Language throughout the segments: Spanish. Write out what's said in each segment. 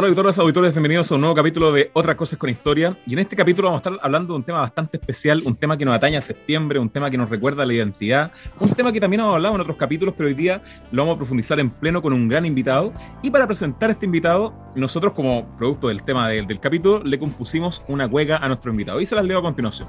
Hola, auditores, auditores, bienvenidos a un nuevo capítulo de Otras Cosas con Historia. Y en este capítulo vamos a estar hablando de un tema bastante especial, un tema que nos atañe a septiembre, un tema que nos recuerda la identidad, un tema que también hemos hablado en otros capítulos, pero hoy día lo vamos a profundizar en pleno con un gran invitado. Y para presentar a este invitado, nosotros como producto del tema del, del capítulo, le compusimos una cueca a nuestro invitado. Y se las leo a continuación.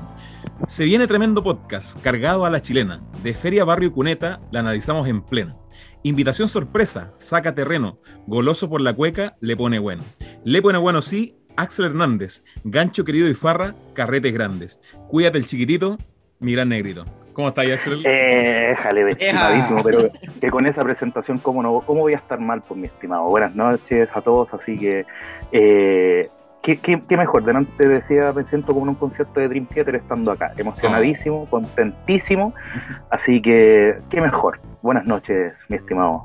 Se viene tremendo podcast, cargado a la chilena. De Feria Barrio Cuneta, la analizamos en pleno. Invitación sorpresa, saca terreno. Goloso por la cueca, le pone bueno. Le pone bueno, sí, Axel Hernández. Gancho querido y farra, carretes grandes. Cuídate el chiquitito, mi gran negrito. ¿Cómo estás, Axel? Eh, jale, estimadísimo, pero que con esa presentación, ¿cómo, no, ¿cómo voy a estar mal, por mi estimado? Buenas noches a todos, así que eh, ¿Qué, qué, qué, mejor? Delante decía, me siento como en un concierto de Dream Theater estando acá. Emocionadísimo, contentísimo. Así que, qué mejor. Buenas noches, mi estimado.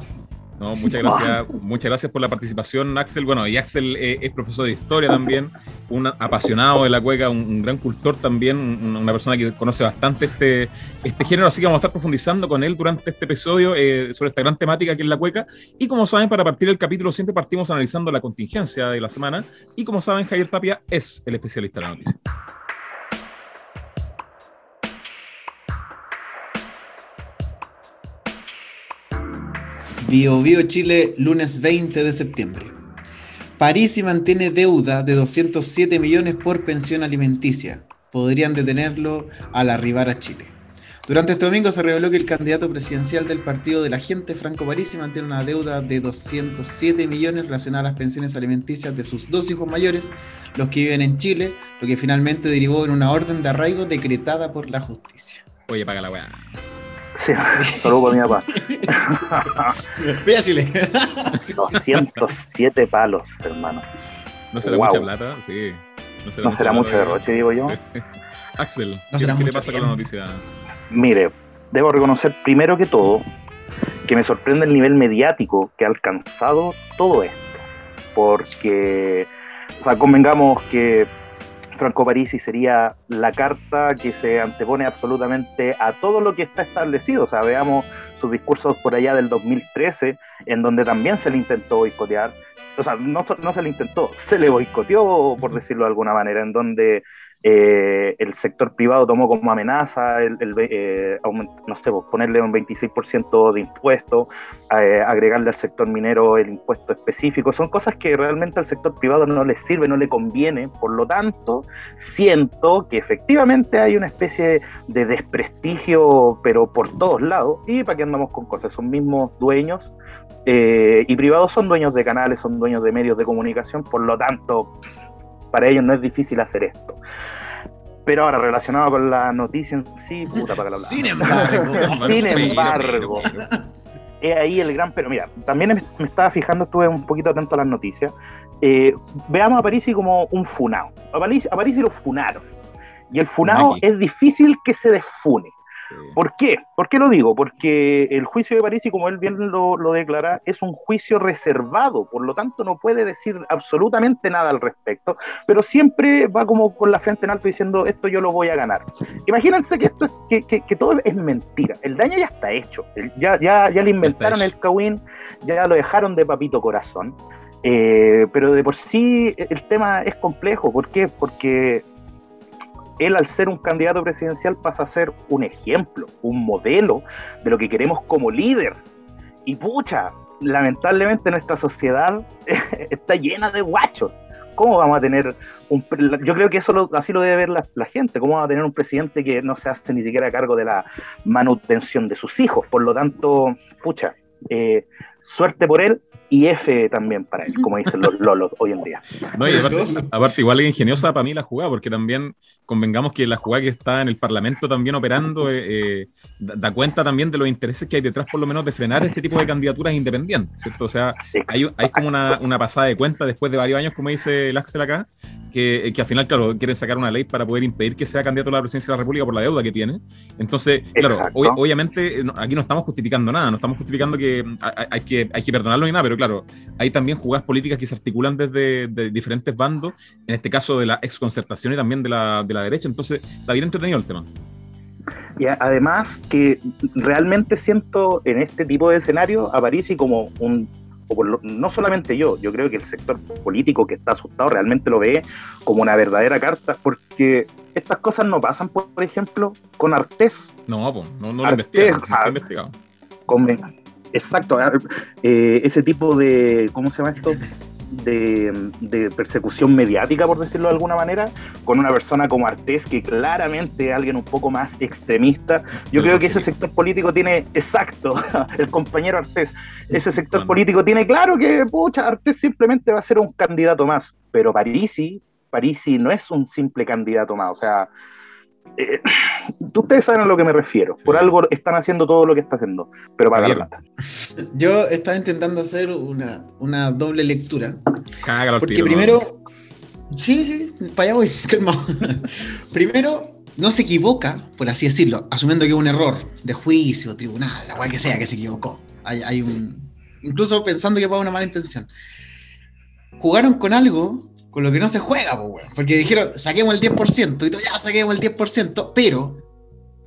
No, muchas gracias, muchas gracias por la participación, Axel. Bueno, y Axel eh, es profesor de historia también, un apasionado de la cueca, un, un gran cultor también, un, una persona que conoce bastante este, este género, así que vamos a estar profundizando con él durante este episodio eh, sobre esta gran temática que es la cueca. Y como saben, para partir el capítulo siempre partimos analizando la contingencia de la semana. Y como saben, Javier Tapia es el especialista de la noticia. Bio Bio Chile, lunes 20 de septiembre. París mantiene deuda de 207 millones por pensión alimenticia. Podrían detenerlo al arribar a Chile. Durante este domingo se reveló que el candidato presidencial del partido de la gente, Franco Parisi, mantiene una deuda de 207 millones relacionada a las pensiones alimenticias de sus dos hijos mayores, los que viven en Chile, lo que finalmente derivó en una orden de arraigo decretada por la justicia. Oye, paga la weá. Sí, saludos para mi papá. Chile. 207 palos, hermano. ¿No será Wow. mucha plata? Sí. No será mucho plata, derroche, digo yo. Sí. Axel, No ¿qué, qué te mucho pasa con la noticia? Mire, debo reconocer primero que todo que me sorprende el nivel mediático que ha alcanzado todo esto. Porque, o sea, convengamos que Franco Parisi sería la carta que se antepone absolutamente a todo lo que está establecido. O sea, veamos sus discursos por allá del 2013, en donde también se le intentó boicotear. O sea, no, no se le intentó, se le boicoteó, por decirlo de alguna manera, en donde eh, el sector privado tomó como amenaza el, eh, no sé, pues, ponerle un 26% de impuesto, eh, agregarle al sector minero el impuesto específico. Son cosas que realmente al sector privado no le sirve, no le conviene. Por lo tanto, siento que efectivamente hay una especie de desprestigio, pero por todos lados. ¿Y para qué andamos con cosas? Son mismos dueños. eh, y privados son dueños de canales, son dueños de medios de comunicación, por lo tanto, para ellos no es difícil hacer esto. Pero ahora, relacionado con la noticia en sí, puta para la Sin embargo. Sin embargo, es ahí el gran. Pero mira, también me, estaba fijando, estuve un poquito atento a las noticias. Eh, veamos a Parisi como un funado. A Parisi, a Parisi lo funaron. Y el funado es difícil que se desfune. Sí. ¿Por qué? ¿Por qué lo digo? Porque el juicio de Parisi, como él bien lo, lo declara, es un juicio reservado, por lo tanto no puede decir absolutamente nada al respecto, pero siempre va como con la frente en alto diciendo esto yo lo voy a ganar. Imagínense que esto es que, que- que todo es mentira, el daño ya está hecho, ya, ya, ya le inventaron el Kawin, ya lo dejaron de papito corazón, eh, pero de por sí el tema es complejo, ¿por qué? Porque él al ser un candidato presidencial pasa a ser un ejemplo, un modelo de lo que queremos como líder. Y pucha, lamentablemente nuestra sociedad está llena de guachos. ¿Cómo vamos a tener un... Yo creo que eso lo- así lo debe ver la, la gente. ¿Cómo vamos a tener un presidente que no se hace ni siquiera cargo de la manutención de sus hijos? Por lo tanto, pucha, eh, suerte por él y F también para él, como dicen los lolos hoy en día. No, y aparte, aparte igual es ingeniosa para mí la jugada, porque también convengamos que la jugada que está en el Parlamento también operando eh, eh, da, cuenta también de los intereses que hay detrás, por lo menos, de frenar este tipo de candidaturas independientes, ¿cierto? O sea, hay, hay como una, una pasada de cuenta después de varios años, como dice el Axel acá, que, que al final, claro, quieren sacar una ley para poder impedir que sea candidato a la presidencia de la República por la deuda que tiene. Entonces, claro, ob- obviamente eh, aquí no estamos justificando nada, no estamos justificando que hay, hay que hay que perdonarlo ni nada, pero claro, hay también jugadas políticas que se articulan desde de diferentes bandos, en este caso de la exconcertación y también de la, de la derecha, entonces está bien entretenido el tema. Y además que realmente siento en este tipo de escenario a Parisi como un, o no solamente yo, yo creo que el sector político que está asustado realmente lo ve como una verdadera carta, porque estas cosas no pasan, por, ejemplo, con Artés. No, no, no lo investigan, investigado. exacto, eh, ese tipo de, ¿cómo se llama esto? De, persecución mediática, por decirlo de alguna manera, con una persona como Artés, que claramente es alguien un poco más extremista. Yo creo que ese sector político tiene, exacto, el compañero Artés, ese sector político tiene claro que, pucha, Artés simplemente va a ser un candidato más, pero Parisi, Parisi no es un simple candidato más, o sea, eh, ustedes saben a lo que me refiero. Por algo están haciendo todo lo que está haciendo, pero para plata. Yo estaba intentando hacer una, una doble lectura. porque primero. Sí, sí, para allá voy, primero, no se equivoca, por así decirlo, asumiendo que es un error de juicio, tribunal, la cual que sea que se equivocó. Hay, hay un. Incluso pensando que fue una mala intención. Jugaron con algo con lo que no se juega, porque dijeron, saquemos el 10%, y tú ya saquemos el 10%, pero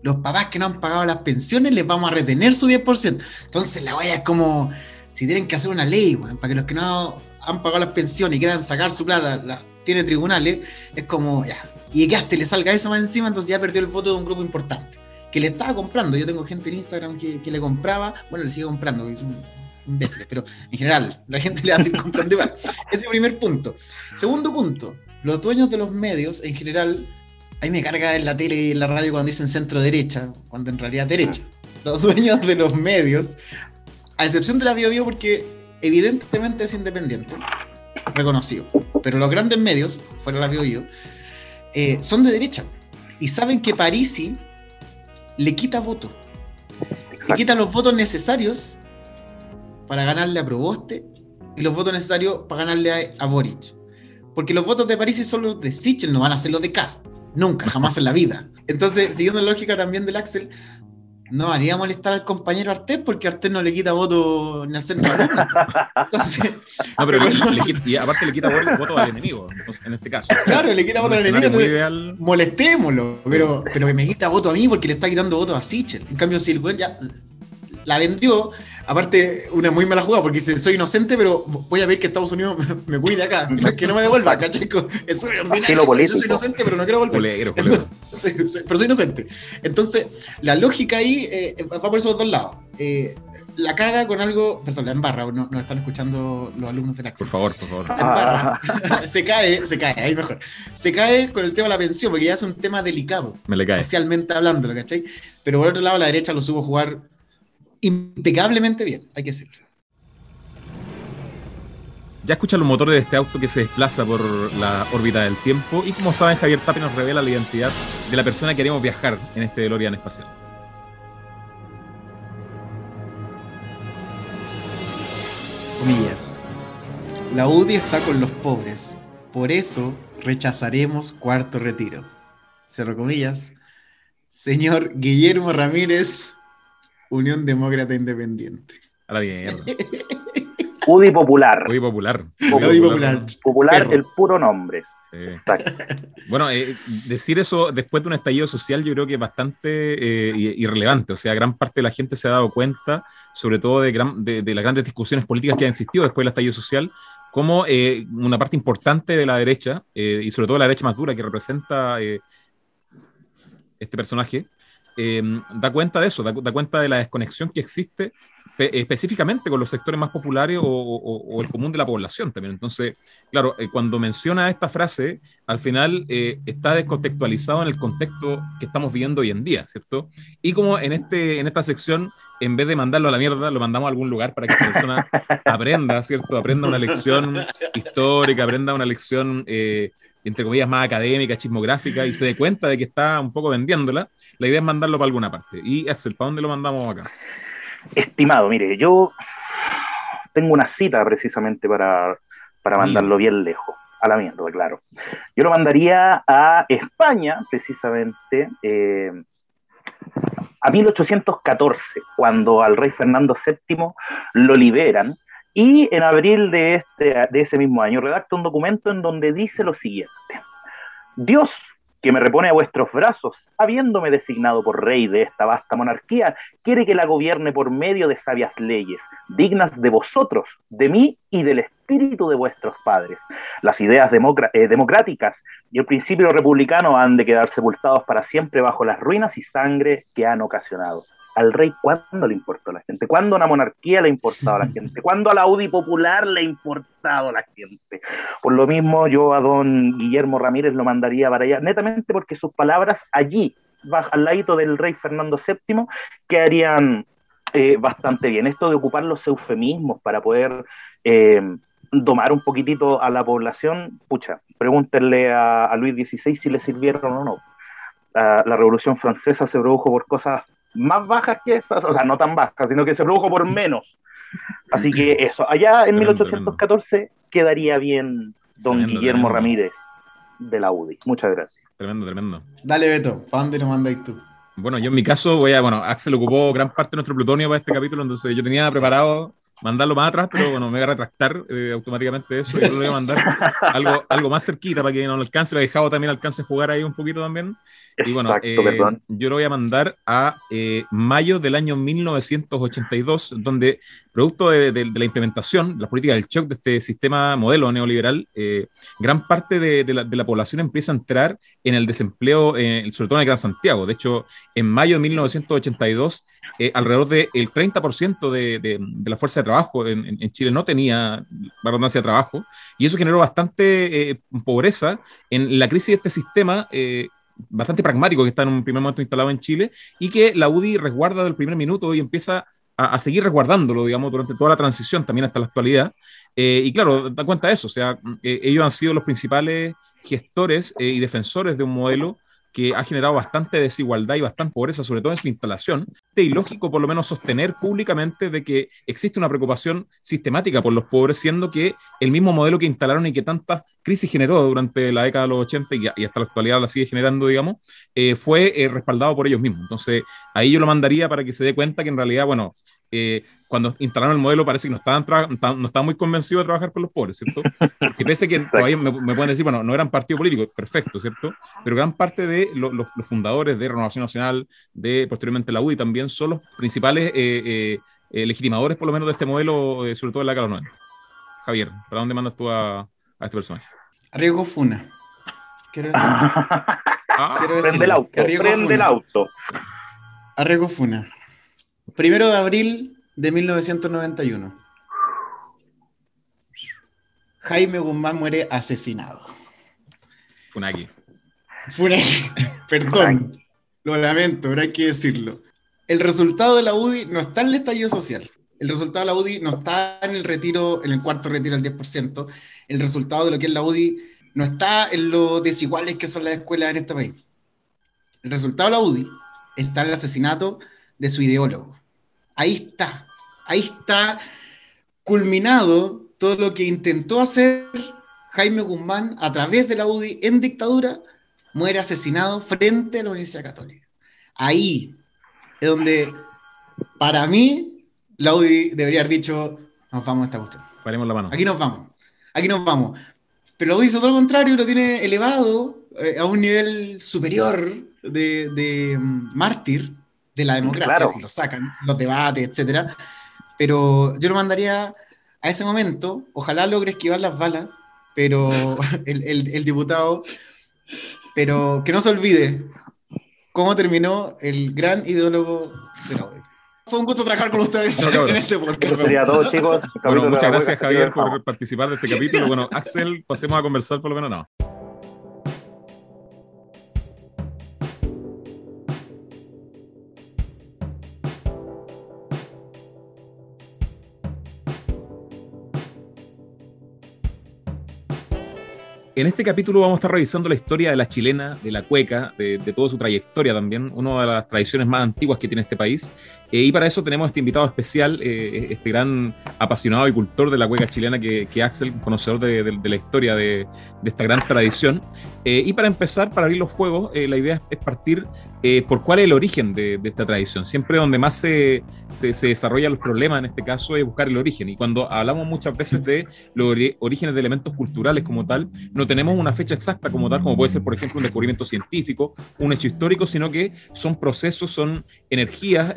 los papás que no han pagado las pensiones les vamos a retener su 10%. Entonces la vaya es como, si tienen que hacer una ley, para que los que no han pagado las pensiones y quieran sacar su plata, la, tiene tribunales, es como, ya, y que le salga eso más encima, entonces ya perdió el voto de un grupo importante. Que le estaba comprando, yo tengo gente en Instagram que, le compraba, bueno, le sigue comprando, imbéciles, pero en general, la gente le hace comprando igual. Ese primer punto. Segundo punto, los dueños de los medios, en general, ahí me carga en la tele y en la radio cuando dicen centro derecha, cuando en realidad derecha. Los dueños de los medios, a excepción de la BioBio, porque evidentemente es independiente, reconocido, pero los grandes medios, fuera la BioBio, eh, son de derecha. Y saben que Parisi le quita votos. Le quita los votos necesarios para ganarle a Proboste y los votos necesarios para ganarle a, Boric. Porque los votos de París son los de Sichel, no van a ser los de Cast. Nunca, jamás en la vida. Entonces, siguiendo la lógica también del Axel, no haría molestar al compañero Artés porque Artés no le quita voto en el centro. Entonces, no, pero y aparte le quita voto al enemigo, en este caso. Claro, le quita voto al enemigo, entonces molestémoslo. Pero, pero que me quita voto a mí porque le está quitando voto a Sichel. En cambio, si el ya la vendió, Aparte, una muy mala jugada, porque dice, soy inocente, pero voy a ver que Estados Unidos me, cuide acá, que no me devuelva, cacheco. Eso es ordinario. Yo soy inocente, pero no quiero volver. pero soy inocente. Entonces, la lógica ahí eh, va por esos dos lados. Eh, la caga con algo, perdón, la embarra, no, nos están escuchando los alumnos del Axel. Por favor, por favor. embarra, se cae, se cae, ahí mejor. Se cae con el tema de la pensión, porque ya es un tema delicado. Me le cae. Socialmente hablando, ¿cachai? Pero por otro lado, la derecha lo supo jugar impecablemente bien, hay que decirlo. Ya escuchan los motores de este auto que se desplaza por la órbita del tiempo y como saben Javier Tapi nos revela la identidad de la persona que queremos viajar en este DeLorean espacial. Comillas. La UDI está con los pobres, por eso rechazaremos cuarto retiro. Cerro comillas. Señor Guillermo Ramírez, Unión Demócrata Independiente. A la mierda. UDI Popular. UDI Popular. UDI Popular. Popular, el puro nombre. Bueno, eh, decir eso después de un estallido social yo creo que es bastante eh, irrelevante. O sea, gran parte de la gente se ha dado cuenta, sobre todo de, de, las grandes discusiones políticas que han existido después del estallido social, como eh, una parte importante de la derecha, y sobre todo la derecha más dura que representa este personaje, Em, da cuenta de eso, da, cuenta de la desconexión que existe específicamente con los sectores más populares o, el común de la población también. Entonces, claro, eh, cuando menciona esta frase, al final eh, está descontextualizado en el contexto que estamos viviendo hoy en día, ¿cierto? Y como en, este, en esta sección, en vez de mandarlo a la mierda, lo mandamos a algún lugar para que la persona aprenda, ¿cierto? Aprenda una lección histórica, aprenda una lección... Eh, entre comillas, más académica, chismográfica, y se dé cuenta de que está un poco vendiéndola, la idea es mandarlo para alguna parte. Y Axel, ¿para dónde lo mandamos acá? Estimado, mire, yo tengo una cita precisamente para, mandarlo bien lejos, a la mierda, claro. Yo lo mandaría a España, precisamente, eh, a 1814, cuando al rey Fernando VII lo liberan y en abril de, este, de ese mismo año redacta un documento en donde dice lo siguiente. Dios, que me repone a vuestros brazos habiéndome designado por rey de esta vasta monarquía, quiere que la gobierne por medio de sabias leyes, dignas de vosotros, de mí y del espíritu de vuestros padres. Las ideas eh, democráticas y el principio republicano han de quedar sepultados para siempre bajo las ruinas y sangre que han ocasionado al rey cuándo le importó a la gente, cuándo a una monarquía le ha importado a la gente, cuándo a la UDI popular le ha importado a la gente. Por lo mismo yo a don Guillermo Ramírez lo mandaría para allá, netamente porque sus palabras allí, al ladito del rey Fernando VII, quedarían eh, bastante bien. Esto de ocupar los eufemismos para poder eh, domar un poquitito a la población, pucha, pregúntenle a, Luis XVI si le sirvieron o no. la Revolución Francesa se produjo por cosas más bajas que esas, o sea, no tan bajas, sino que se produjo por menos. Así que eso, allá en 1814 quedaría bien don Guillermo Ramírez de la UDI. Muchas gracias. Tremendo, tremendo. Dale, Beto, ¿para dónde nos mandáis tú? Bueno, yo en mi caso voy a, bueno, Axel ocupó gran parte de nuestro plutonio para este capítulo, entonces yo tenía preparado mandarlo más atrás, pero bueno, me voy a retractar eh, automáticamente eso y yo lo voy a mandar algo, algo más cerquita para que no alcance, lo he dejado también alcance a jugar ahí un poquito también. Y bueno, eh, yo lo voy a mandar a eh, mayo del año 1982, donde, producto de, la implementación, de la política del shock de este sistema modelo neoliberal, eh, gran parte de, la, población empieza a entrar en el desempleo, sobre todo en el Gran Santiago. De hecho, en mayo de 1982, alrededor del 30% de, la fuerza de trabajo en, Chile no tenía redundancia de trabajo, y eso generó bastante pobreza en la crisis de este sistema bastante pragmático que está en un primer momento instalado en Chile y que la UDI resguarda del primer minuto y empieza a, seguir resguardándolo, digamos, durante toda la transición, también hasta la actualidad. Eh, y claro, da cuenta de eso, o sea, eh, ellos han sido los principales gestores eh, y defensores de un modelo que ha generado bastante desigualdad y bastante pobreza, sobre todo en su instalación, es ilógico por lo menos sostener públicamente de que existe una preocupación sistemática por los pobres, siendo que el mismo modelo que instalaron y que tantas crisis generó durante la década de los 80 y, hasta la actualidad la sigue generando, digamos, eh, fue eh, respaldado por ellos mismos. Entonces, ahí yo lo mandaría para que se dé cuenta que en realidad, bueno, eh, cuando instalaron el modelo parece que no estaban, no estaban muy convencidos de trabajar con los pobres, ¿cierto? Porque pese que todavía me, pueden decir, bueno, no eran partido político, perfecto, ¿cierto? Pero gran parte de los, fundadores de Renovación Nacional, de posteriormente la UDI también, son los principales eh, eh, legitimadores, por lo menos, de este modelo, sobre todo en la década de los 90. Javier, ¿para dónde mandas tú a, este personaje? Arriesgo Funa. Quiero decir. Ah, prende el auto, prende el auto. Arriesgo Funa. Primero de abril de 1991. Jaime Guzmán muere asesinado. Funaki. Funaki. Perdón. Lo lamento, pero hay que decirlo. El resultado de la UDI no está en el estallido social. El resultado de la UDI no está en el retiro, en el cuarto retiro del 10%. El resultado de lo que es la UDI no está en lo desiguales que son las escuelas en este país. El resultado de la UDI está en el asesinato de su ideólogo. Ahí está, ahí está culminado todo lo que intentó hacer Jaime Guzmán a través de la UDI en dictadura, muere asesinado frente a la Universidad Católica. Ahí es donde, para mí, la UDI debería haber dicho, nos vamos a esta cuestión. Paremos la mano. Aquí nos vamos, aquí nos vamos. Pero la UDI hizo todo lo contrario, lo tiene elevado eh, a un nivel superior de, de mm, mártir, de la democracia, que lo sacan, los debates, etcétera. Pero yo lo mandaría a ese momento, ojalá logre esquivar las balas, pero el, diputado, pero que no se olvide cómo terminó el gran ideólogo de la Fue un gusto trabajar con ustedes en este podcast. sería todo, chicos. muchas gracias, Javier, por participar de este capítulo. Bueno, Axel, pasemos a conversar por lo menos no. En este capítulo vamos a estar revisando la historia de la chilena, de la cueca, de, toda su trayectoria también, una de las tradiciones más antiguas que tiene este país, Eh, y para eso tenemos este invitado especial, eh, este gran apasionado y cultor de la cueca chilena que, que Axel, conocedor de, de, la historia de, de, esta gran tradición. Eh, y para empezar, para abrir los fuegos, la idea es, partir por cuál es el origen de, esta tradición. Siempre donde más se, se, se, desarrollan los problemas, en este caso, es buscar el origen. Y cuando hablamos muchas veces de los orígenes de elementos culturales como tal, no tenemos una fecha exacta como tal, como puede ser, por ejemplo, un descubrimiento científico, un hecho histórico, sino que son procesos, son energías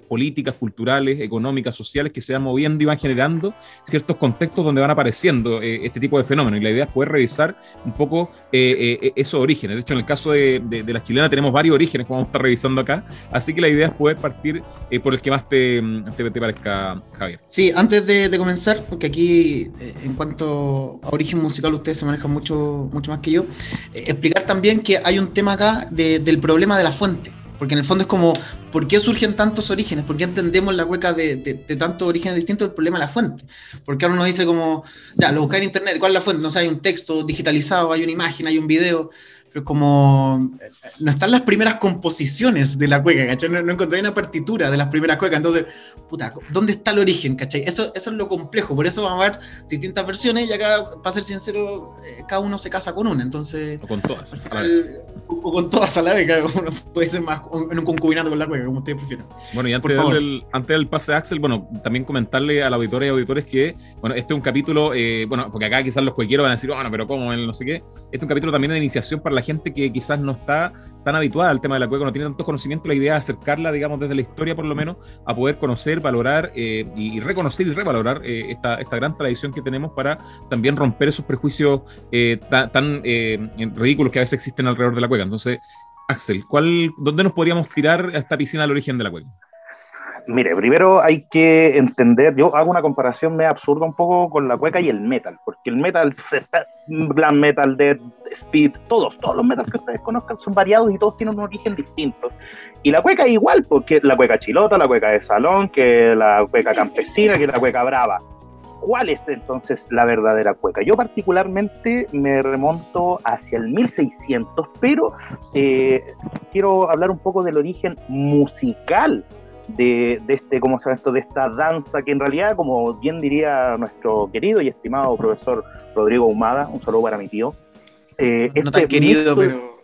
políticas, culturales, económicas, sociales que se van moviendo y van generando ciertos contextos donde van apareciendo eh, este tipo de fenómenos. Y la idea es poder revisar un poco eh, eh, esos orígenes. De hecho, en el caso de, de, la chilena tenemos varios orígenes que vamos a estar revisando acá. Así que la idea es poder partir por el que más te, te, parezca, Javier. Sí, antes de, de comenzar, porque aquí en cuanto a origen musical ustedes se manejan mucho, mucho más que yo, explicar también que hay un tema acá del problema de la fuente. Porque en el fondo es como, ¿por qué surgen tantos orígenes? ¿Por qué entendemos la cueca de, de, tantos orígenes distintos? El problema es la fuente. Porque ahora uno dice como, ya, lo busca en internet, ¿cuál es la fuente? No sé, hay un texto digitalizado, hay una imagen, hay un video como no están las primeras composiciones de la cueca, ¿cachai? No, encontré una partitura de las primeras cuecas, entonces, puta, ¿dónde está el origen, ¿cachai? Eso, eso es lo complejo, por eso vamos a ver distintas versiones y acá, para ser sincero, eh, cada uno se casa con una, entonces... O con todas. o, con todas a la vez, uno puede ser más en un concubinato con la cueca, como ustedes prefieran. Bueno, y antes, del, antes del pase de Axel, bueno, también comentarle a la auditoría y auditores que, bueno, este es un capítulo, eh, bueno, porque acá quizás los cuequeros van a decir, bueno, pero ¿cómo? No sé qué. Este es un capítulo también de iniciación para la gente que quizás no está tan habituada al tema de la cueca, no tiene tantos conocimientos, la idea es acercarla, digamos, desde la historia por lo menos, a poder conocer, valorar eh, y, reconocer y revalorar eh, esta, esta, gran tradición que tenemos para también romper esos prejuicios eh, tan, ridículos que a veces existen alrededor de la cueca. Entonces, Axel, ¿cuál, ¿dónde nos podríamos tirar a esta piscina al origen de la cueca? Mire, primero hay que entender, yo hago una comparación me absurda un poco con la cueca y el metal, porque el metal, glam metal, dead, speed, todos, todos los metals que ustedes conozcan son variados y todos tienen un origen distinto. Y la cueca igual, porque la cueca chilota, la cueca de salón, que la cueca campesina, que la cueca brava. ¿Cuál es entonces la verdadera cueca? Yo particularmente me remonto hacia el 1600, pero eh, quiero hablar un poco del origen musical de, este, ¿cómo se llama esto? De esta danza que en realidad, como bien diría nuestro querido y estimado profesor Rodrigo Humada, un saludo para mi tío. Eh, no, tan este querido, pero.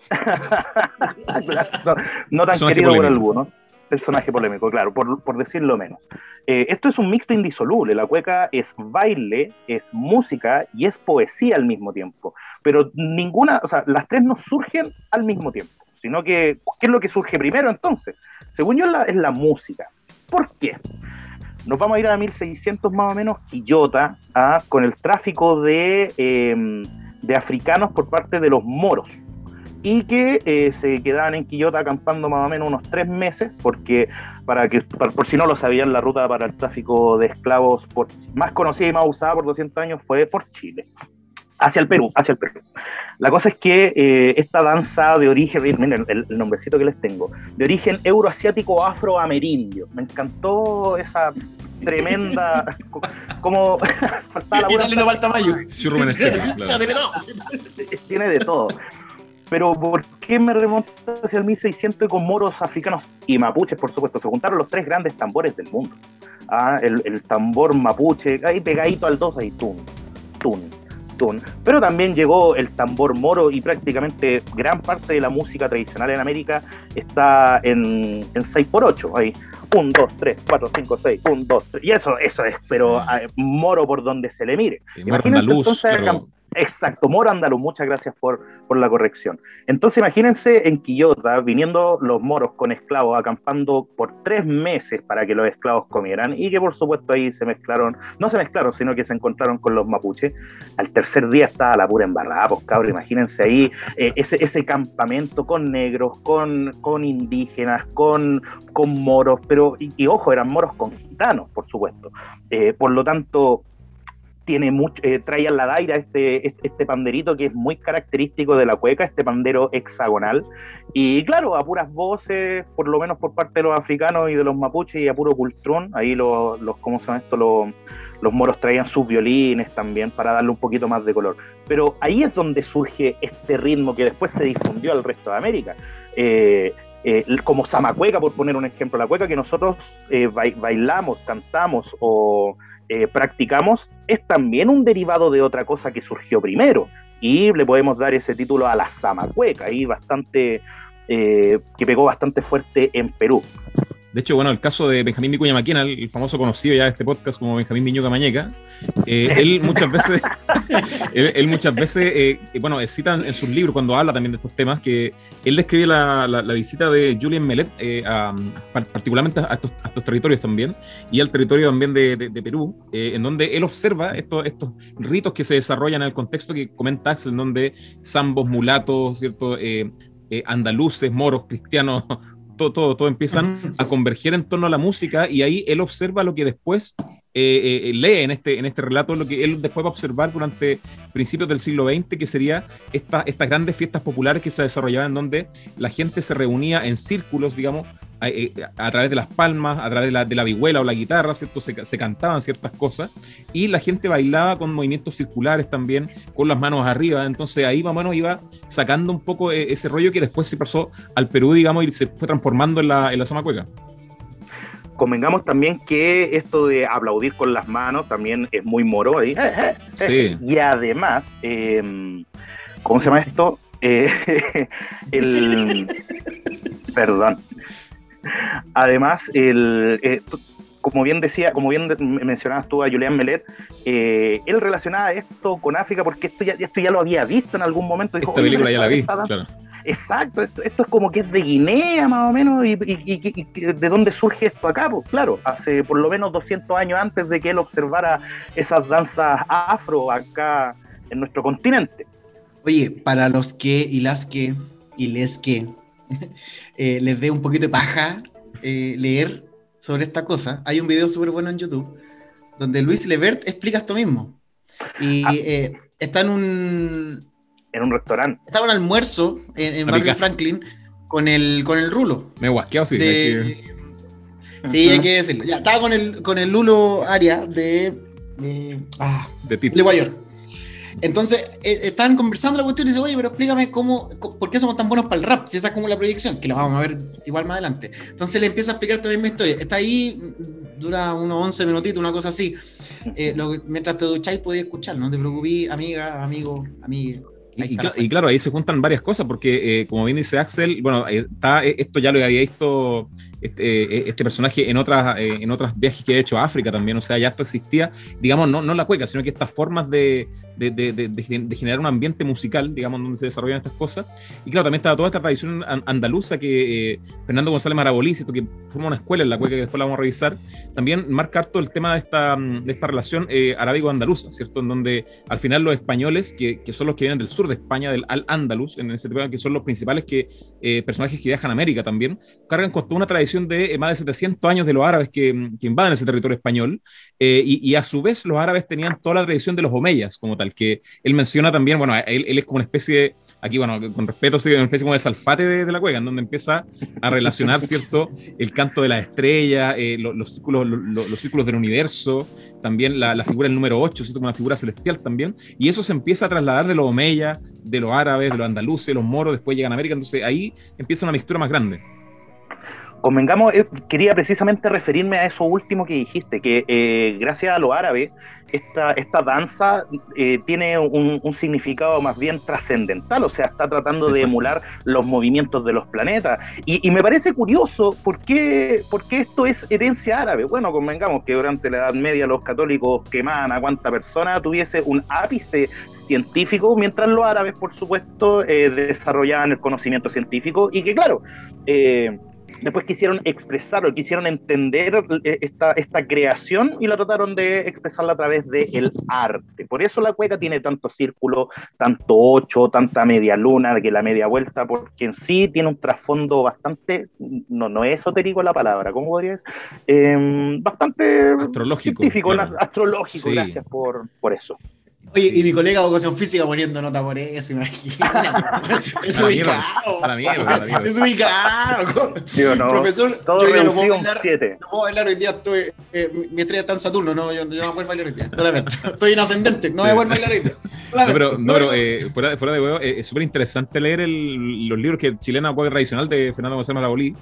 no, tan querido por algunos. Personaje polémico, claro, por, por decirlo menos. Eh, esto es un mixto indisoluble. La cueca es baile, es música y es poesía al mismo tiempo. Pero ninguna, o sea, las tres no surgen al mismo tiempo sino que, ¿qué es lo que surge primero entonces? Según yo, es la música. ¿Por qué? Nos vamos a ir a 1600 más o menos, Quillota, ¿ah? con el tráfico de, em, de, africanos por parte de los moros. Y que eh, se quedaban en Quillota acampando más o menos unos tres meses, porque, para que por, si no lo sabían, la ruta para el tráfico de esclavos por, más conocida y más usada por 200 años fue por Chile hacia el Perú, hacia el Perú. La cosa es que eh, esta danza de origen, miren el, nombrecito que les tengo, de origen euroasiático afroamerindio, me encantó esa tremenda como faltaba la buena no falta mayo. Tiene de todo. Pero ¿por qué me remonto hacia el 1600 con moros africanos y mapuches, por supuesto? Se juntaron los tres grandes tambores del mundo. Ah, el, el tambor mapuche, ahí pegadito al dos, ahí, tun, tun, pero también llegó el tambor moro y prácticamente gran parte de la música tradicional en América está en, en 6x8, ahí, 1, 2, 3, 4, 5, 6, 1, 2, 3, y eso, eso es, pero ah, moro por donde se le mire. Imagínense entonces Exacto, Moro Andaluz, muchas gracias por, por, la corrección. Entonces imagínense en Quillota, viniendo los moros con esclavos, acampando por tres meses para que los esclavos comieran y que por supuesto ahí se mezclaron, no se mezclaron, sino que se encontraron con los mapuches. Al tercer día estaba la pura embarrada, pues cabrón, imagínense ahí eh, ese, ese campamento con negros, con, con indígenas, con, con moros, pero, y, ojo, eran moros con gitanos, por supuesto. Eh, por lo tanto, tiene mucho, eh, trae la daira este, este, este, panderito que es muy característico de la cueca, este pandero hexagonal. Y claro, a puras voces, por lo menos por parte de los africanos y de los mapuches y a puro cultrón, ahí los, los ¿cómo son esto? Los, los moros traían sus violines también para darle un poquito más de color. Pero ahí es donde surge este ritmo que después se difundió al resto de América. Eh, eh, como Samacueca, por poner un ejemplo, la cueca que nosotros eh, bailamos, cantamos o eh, practicamos, es también un derivado de otra cosa que surgió primero. Y le podemos dar ese título a la Samacueca, ahí bastante, que pegó bastante fuerte en Perú. De hecho, bueno, el caso de Benjamín Vicuña Maquina, el famoso conocido ya de este podcast como Benjamín Viñuca Mañeca, eh, él muchas veces, él, muchas veces, eh, bueno, cita en sus libros cuando habla también de estos temas que él describe la, la, visita de Julien Melet, eh, particularmente a estos, territorios también, y al territorio también de, de, Perú, en donde él observa estos, estos ritos que se desarrollan en el contexto que comenta Axel, en donde zambos, mulatos, ¿cierto? andaluces, moros, cristianos, todo, todo, empiezan a converger en torno a la música y ahí él observa lo que después eh, eh, lee en este, en este relato, lo que él después va a observar durante principios del siglo XX, que sería esta, estas grandes fiestas populares que se desarrollaban donde la gente se reunía en círculos, digamos, eh, a, través de las palmas, a través de la, de la vihuela o la guitarra, ¿cierto? Se, se, cantaban ciertas cosas y la gente bailaba con movimientos circulares también, con las manos arriba. Entonces ahí más o menos iba sacando un poco eh, ese rollo que después se pasó al Perú, digamos, y se fue transformando en la, en la Zamacueca. Convengamos también que esto de aplaudir con las manos también es muy moro ahí. Sí. Y además, em, ¿cómo se llama esto? Eh, el. Perdón. Además, el, eh, como bien decía, como bien mencionabas tú a Julián Melet, eh, él relacionaba esto con África porque esto ya, esto ya lo había visto en algún momento. Esta película ya la vi, Exacto, esto, es como que es de Guinea más o menos, y, de dónde surge esto acá, pues claro, hace por lo menos 200 años antes de que él observara esas danzas afro acá en nuestro continente. Oye, para los que y las que y les que Eh, les dé un poquito de paja eh, leer sobre esta cosa, hay un video súper bueno en YouTube donde Luis Levert explica esto mismo. Y ah. eh, está en un... En un restaurante. Está en un almuerzo en, en Barrio Franklin con el, con el rulo. Me guasqueado, sí. Sí, hay que decirlo. Ya, estaba con el, con el Lulo Aria de... ah, de Tips. Entonces, eh, estaban conversando la cuestión y dice, oye, pero explícame cómo, por qué somos tan buenos para el rap, si esa es como la proyección, que lo vamos a ver igual más adelante. Entonces le empieza a explicar también mi historia. Está ahí, dura unos 11 minutitos, una cosa así. Eh, mientras te ducháis podías escuchar, no te preocupes, amiga, amigo, amiga. Y, claro, ahí se juntan varias cosas, porque eh, como bien dice Axel, bueno, está, esto ya lo había visto este, este personaje en otras, en otras viajes que he hecho a África también, o sea, ya esto existía, digamos, no, no la cueca, sino que estas formas de, de, de, de, generar un ambiente musical, digamos, donde se desarrollan estas cosas. Y claro, también estaba toda esta tradición andaluza que eh, Fernando González Marabolí, que forma una escuela en la cueca que después la vamos a revisar, también marca harto el tema de esta, de esta relación eh, arábigo-andaluza, ¿cierto? En donde al final los españoles, que, que, son los que vienen del sur de España, del Al-Ándalus, en ese tema, que son los principales que, eh, personajes que viajan a América también, cargan con toda una tradición de más de 700 años de los árabes que, que invaden ese territorio español, y, y, a su vez los árabes tenían toda la tradición de los omeyas como tal, que él menciona también, bueno, él, él es como una especie de, aquí, bueno, con respeto, sí, una especie como de salfate de, la cueca, en donde empieza a relacionar, ¿cierto?, el canto de la estrella, eh, los, círculos, los círculos del universo, también la, la, figura del número 8, ¿cierto?, como una figura celestial también, y eso se empieza a trasladar de los omeyas, de los árabes, de los andaluces, los moros, después llegan a América, entonces ahí empieza una mixtura más grande convengamos, eh, quería precisamente referirme a eso último que dijiste, que eh, gracias a lo árabe, esta, esta danza eh, tiene un, significado más bien trascendental, o sea, está tratando de emular los movimientos de los planetas. Y, me parece curioso, ¿por qué, esto es herencia árabe? Bueno, convengamos que durante la Edad Media los católicos quemaban a cuánta persona tuviese un ápice científico, mientras los árabes, por supuesto, desarrollaban el conocimiento científico y que, claro, después quisieron expresarlo, quisieron entender eh, esta, esta creación y la trataron de expresarla a través del arte. Por eso la cueca tiene tanto círculo, tanto ocho, tanta media luna, que la media vuelta, porque en sí tiene un trasfondo bastante, no, no es esotérico la palabra, ¿cómo podría decir? Em, bastante astrológico, científico, astrológico, gracias por, por eso. Oye, y mi colega de educación física poniendo nota por eso, imagínate. es ubicado. Para mí, para mí. Es ubicado. Digo, no, Profesor, yo ya no puedo bailar. No puedo bailar hoy día, estoy, eh, mi estrella está en Saturno, no, yo, yo no voy a bailar hoy día. Estoy en ascendente, no voy a bailar hoy día. No, pero, no, pero eh, fuera, fuera de huevo, eh, es súper interesante leer el, los libros que chilena puede tradicional de Fernando González Malabolí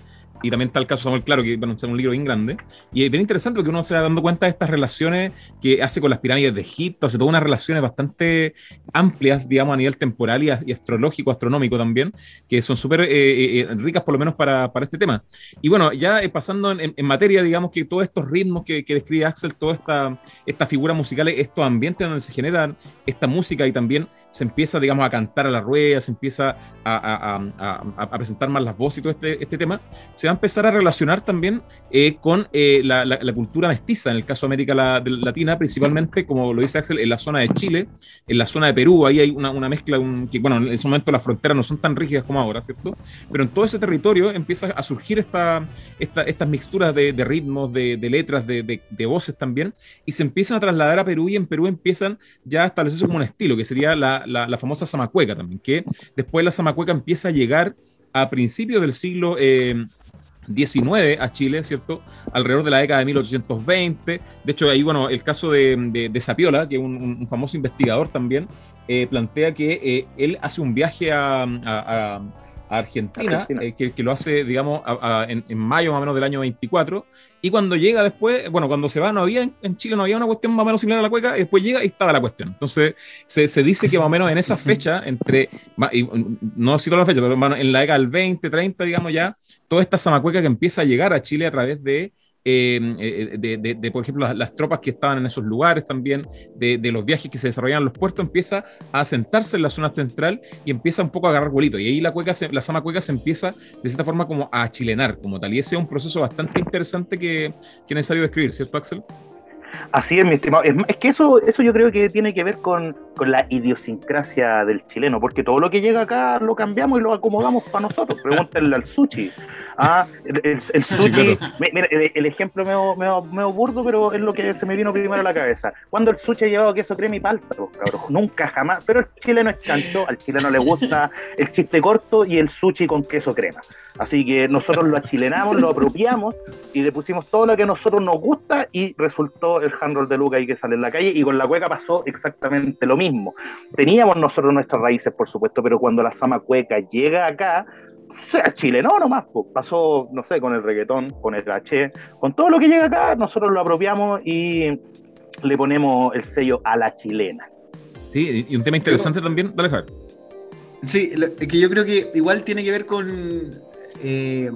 y también está el caso Samuel Claro, que bueno, es un libro bien grande. Y es bien interesante porque uno se va dando cuenta de estas relaciones que hace con las pirámides de Egipto, hace todas unas relaciones bastante amplias, digamos, a nivel temporal y, astrológico, astronómico también, que son súper eh, eh, eh, ricas por lo menos para, para, este tema. Y bueno, ya pasando en, en, materia, digamos que todos estos ritmos que, que, describe Axel, toda esta, esta figura musical, estos ambientes donde se genera esta música y también se empieza, digamos, a cantar a la rueda, se empieza a, a, a, presentar más las voces y todo este, este tema, se va a empezar a relacionar también eh, con eh, la, cultura mestiza, en el caso de América Latina, principalmente, como lo dice Axel, en la zona de Chile, en la zona de Perú, ahí hay una, una mezcla, un, que bueno, en ese momento las fronteras no son tan rígidas como ahora, ¿cierto? Pero en todo ese territorio empieza a surgir esta, esta estas mixturas de, ritmos, de, de letras, de, de, voces también, y se empiezan a trasladar a Perú y en Perú empiezan ya a establecerse como un estilo, que sería la, la, famosa zamacueca también, que después la zamacueca empieza a llegar a principios del siglo XIX eh, a Chile, ¿cierto? Alrededor de la década de 1820. De hecho, ahí, bueno, el caso de, de, Sapiola, que es un, famoso investigador también, eh, plantea que eh, él hace un viaje a, Argentina, eh, que, lo hace, digamos, en, mayo más o menos del año 24, y cuando llega después, bueno, cuando se va, no había en, Chile, no había una cuestión más o menos similar a la cueca, y después llega y estaba la cuestión. Entonces, se, se dice que más o menos en esa fecha, entre, y, no cito la fecha, pero en la década del 20, 30, digamos ya, toda esta zamacueca que empieza a llegar a Chile a través de eh, de, de, por ejemplo, las, tropas que estaban en esos lugares también, de, los viajes que se desarrollaban en los puertos, empieza a asentarse en la zona central y empieza un poco a agarrar vuelito. Y ahí la, cueca la sama cueca se empieza de cierta forma como a chilenar como tal. Y ese es un proceso bastante interesante que, que es necesario describir, ¿cierto, Axel? Así es, mi estimado. Es, que eso, eso yo creo que tiene que ver con, con, la idiosincrasia del chileno, porque todo lo que llega acá lo cambiamos y lo acomodamos para nosotros. Pregúntenle al sushi. Ah, el, sushi, mira, el, ejemplo me medio, burdo, pero es lo que se me vino primero a la cabeza. Cuando el sushi ha llevado queso crema y palta, pues, cabrón, nunca jamás. Pero el chileno es chancho, al chileno le gusta el chiste corto y el sushi con queso crema. Así que nosotros lo achilenamos, lo apropiamos y le pusimos todo lo que a nosotros nos gusta y resultó el handroll de Luca ahí que sale en la calle. Y con la cueca pasó exactamente lo mismo. Teníamos nosotros nuestras raíces, por supuesto, pero cuando la sama cueca llega acá, sea chileno nomás, pues. pasó, no sé, con el reggaetón, con el H, con todo lo que llega acá, nosotros lo apropiamos y le ponemos el sello a la chilena. Sí, y un tema interesante también, dale, Javier. Sí, que yo creo que igual tiene que ver con... Eh,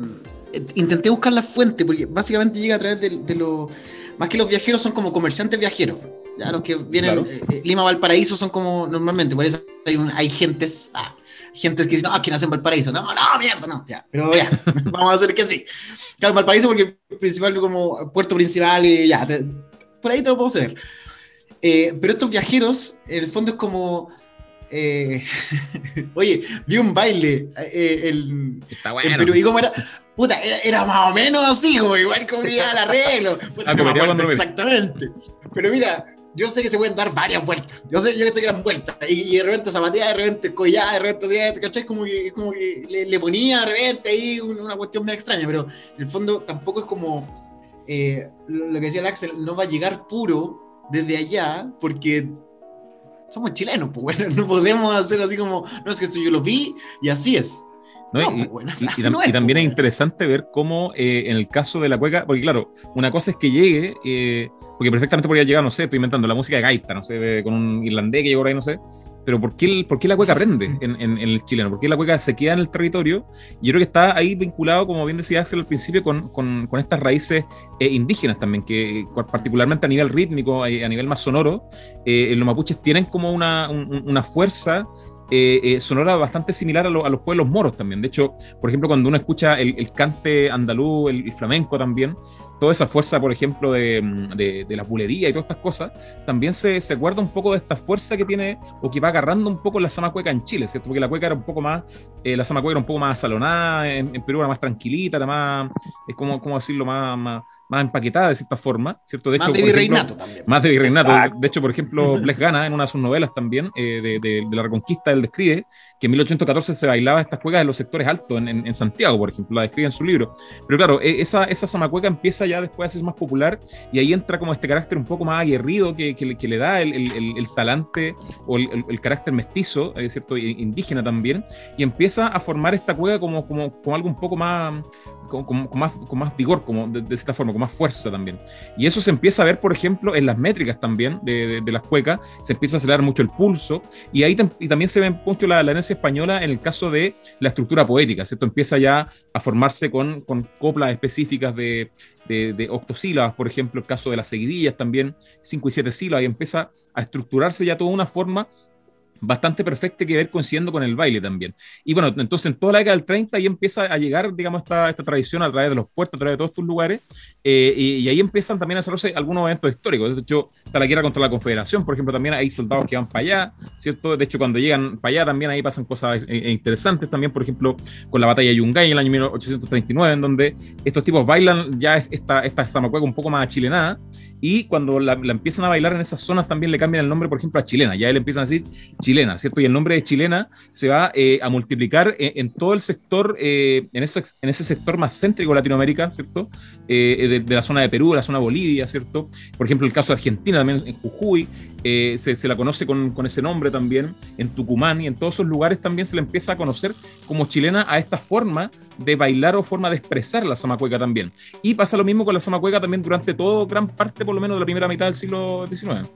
intenté buscar la fuente, porque básicamente llega a través de, de lo... Más que los viajeros son como comerciantes viajeros. Ya los que vienen, eh, eh, Lima, Valparaíso son como normalmente, por eso hay, hay gentes... Ah, gente que dice, no, aquí nació en Valparaíso. No, no, mierda, no, ya. Pero ya, vamos a hacer que sí. Claro, Valparaíso porque principal como puerto principal y ya, por ahí te lo puedo hacer. Eh, pero estos viajeros, en el fondo es como... Eh, oye, vi un baile eh, el, Está bueno. Pero, ¿y cómo era? Puta, era, más o menos así, como igual iba el arreglo. ah, no exactamente. Pero mira, yo sé que se pueden dar varias vueltas. Yo sé, yo sé que eran vueltas. Y, de repente zapateaba, de repente collada, de repente así, ¿cachai? Como que, como que le, ponía de repente ahí una cuestión muy extraña, pero en el fondo tampoco es como eh, lo, que decía el Axel, no va a llegar puro desde allá, porque somos chilenos, pues bueno, no podemos hacer así como, no es que esto yo lo vi y así es. y, pues, también es interesante ver cómo eh, en el caso de la cueca, porque claro, una cosa es que llegue, eh, porque perfectamente podría llegar, no sé, estoy inventando la música de gaita, no sé, con un irlandés que llegó por ahí, no sé. Pero ¿por qué, por qué la cueca aprende en, en, el chileno? ¿Por qué la cueca se queda en el territorio? Yo creo que está ahí vinculado, como bien decía Axel al principio, con, con, con estas raíces eh, indígenas también, que particularmente a nivel rítmico, eh, a nivel más sonoro, eh, los mapuches tienen como una, una fuerza sonora bastante similar a, a, los pueblos moros también. De hecho, por ejemplo, cuando uno escucha el, el cante andaluz, el, flamenco también, toda esa fuerza, por ejemplo, de, mm, de, de la bulería y todas estas cosas, también se, se guarda un poco de esta fuerza que tiene o que va agarrando un poco la sama cueca en Chile, ¿cierto? Porque la cueca era un poco más eh, la zamacueca era un poco más salonada, en, Perú era más tranquilita, era más, es como, ¿cómo decirlo? más más empaquetada de cierta forma, ¿cierto? De más de virreinato también. Más de virreinato. De hecho, por ejemplo, Blech Gana, en una de sus novelas también, eh, de, de, la Reconquista, él describe que en 1814 se bailaba estas cuecas en los sectores altos, en, en, Santiago, por ejemplo, la describe en su libro. Pero claro, e, esa, esa zamacueca empieza ya después a ser más popular y ahí entra como este carácter un poco más aguerrido que, que, que le da el, el, el, talante o el, carácter mestizo, eh, ¿cierto? Indígena también, y empieza a formar esta cueca como, como, como algo un poco más con, más, vigor, como de, de, forma, con más fuerza también. Y eso se empieza a ver, por ejemplo, en las métricas también de, de, las cuecas, se empieza a acelerar mucho el pulso, y ahí y también se ve mucho la, la herencia española en el caso de la estructura poética, ¿cierto? Empieza ya a formarse con, con coplas específicas de, de, octosílabas, por ejemplo, el caso de las seguidillas también, cinco y siete sílabas, y empieza a estructurarse ya toda una forma bastante perfecta que ver coincidiendo con el baile también. Y bueno, entonces en toda la década del 30 ahí empieza a llegar, digamos, esta, esta tradición a través de los puertos, a través de todos estos lugares, eh, y, ahí empiezan también a hacerse algunos eventos históricos. De hecho, está la guerra contra la Confederación, por ejemplo, también hay soldados que van para allá, ¿cierto? De hecho, cuando llegan para allá también ahí pasan cosas eh, eh, interesantes también, por ejemplo, con la batalla de Yungay en el año 1839, en donde estos tipos bailan ya esta, esta zamacueca un poco más chilenada, y cuando la, empiezan a bailar en esas zonas también le cambian el nombre, por ejemplo, a chilena, ya le empiezan a decir chilena, ¿cierto? Y el nombre de chilena se va eh, a multiplicar en, todo el sector, eh, en, ese, en ese sector más céntrico de Latinoamérica, ¿cierto? Eh, de, la zona de Perú, de la zona de Bolivia, ¿cierto? Por ejemplo, el caso de Argentina también en Jujuy, se, se, la conoce con, con, ese nombre también, en Tucumán y en todos esos lugares también se le empieza a conocer como chilena a esta forma de bailar o forma de expresar la zamacueca también. Y pasa lo mismo con la zamacueca también durante todo, gran parte por lo menos de la primera mitad del siglo XIX.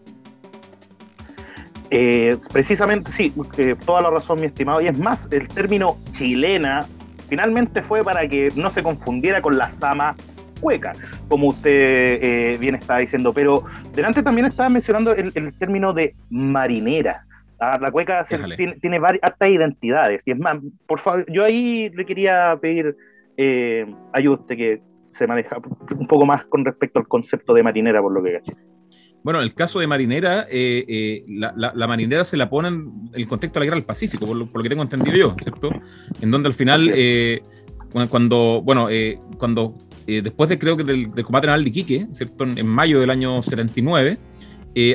Eh, precisamente, sí, eh, toda la razón, mi estimado. Y es más, el término chilena finalmente fue para que no se confundiera con la sama cueca, como usted eh, bien estaba diciendo. Pero delante también estaba mencionando el, término de marinera. Ah, la cueca tiene, tiene, varias hartas identidades. Y es más, por favor, yo ahí le quería pedir eh, ayuda que se maneja un poco más con respecto al concepto de marinera, por lo que caché. Bueno, el caso de marinera, eh, eh, la, marinera se la pone en el contexto de la guerra del Pacífico, por lo, que tengo entendido yo, ¿cierto? En donde al final, eh, cuando, bueno, cuando después de creo que del, combate naval de Iquique, ¿cierto? En, mayo del año 79,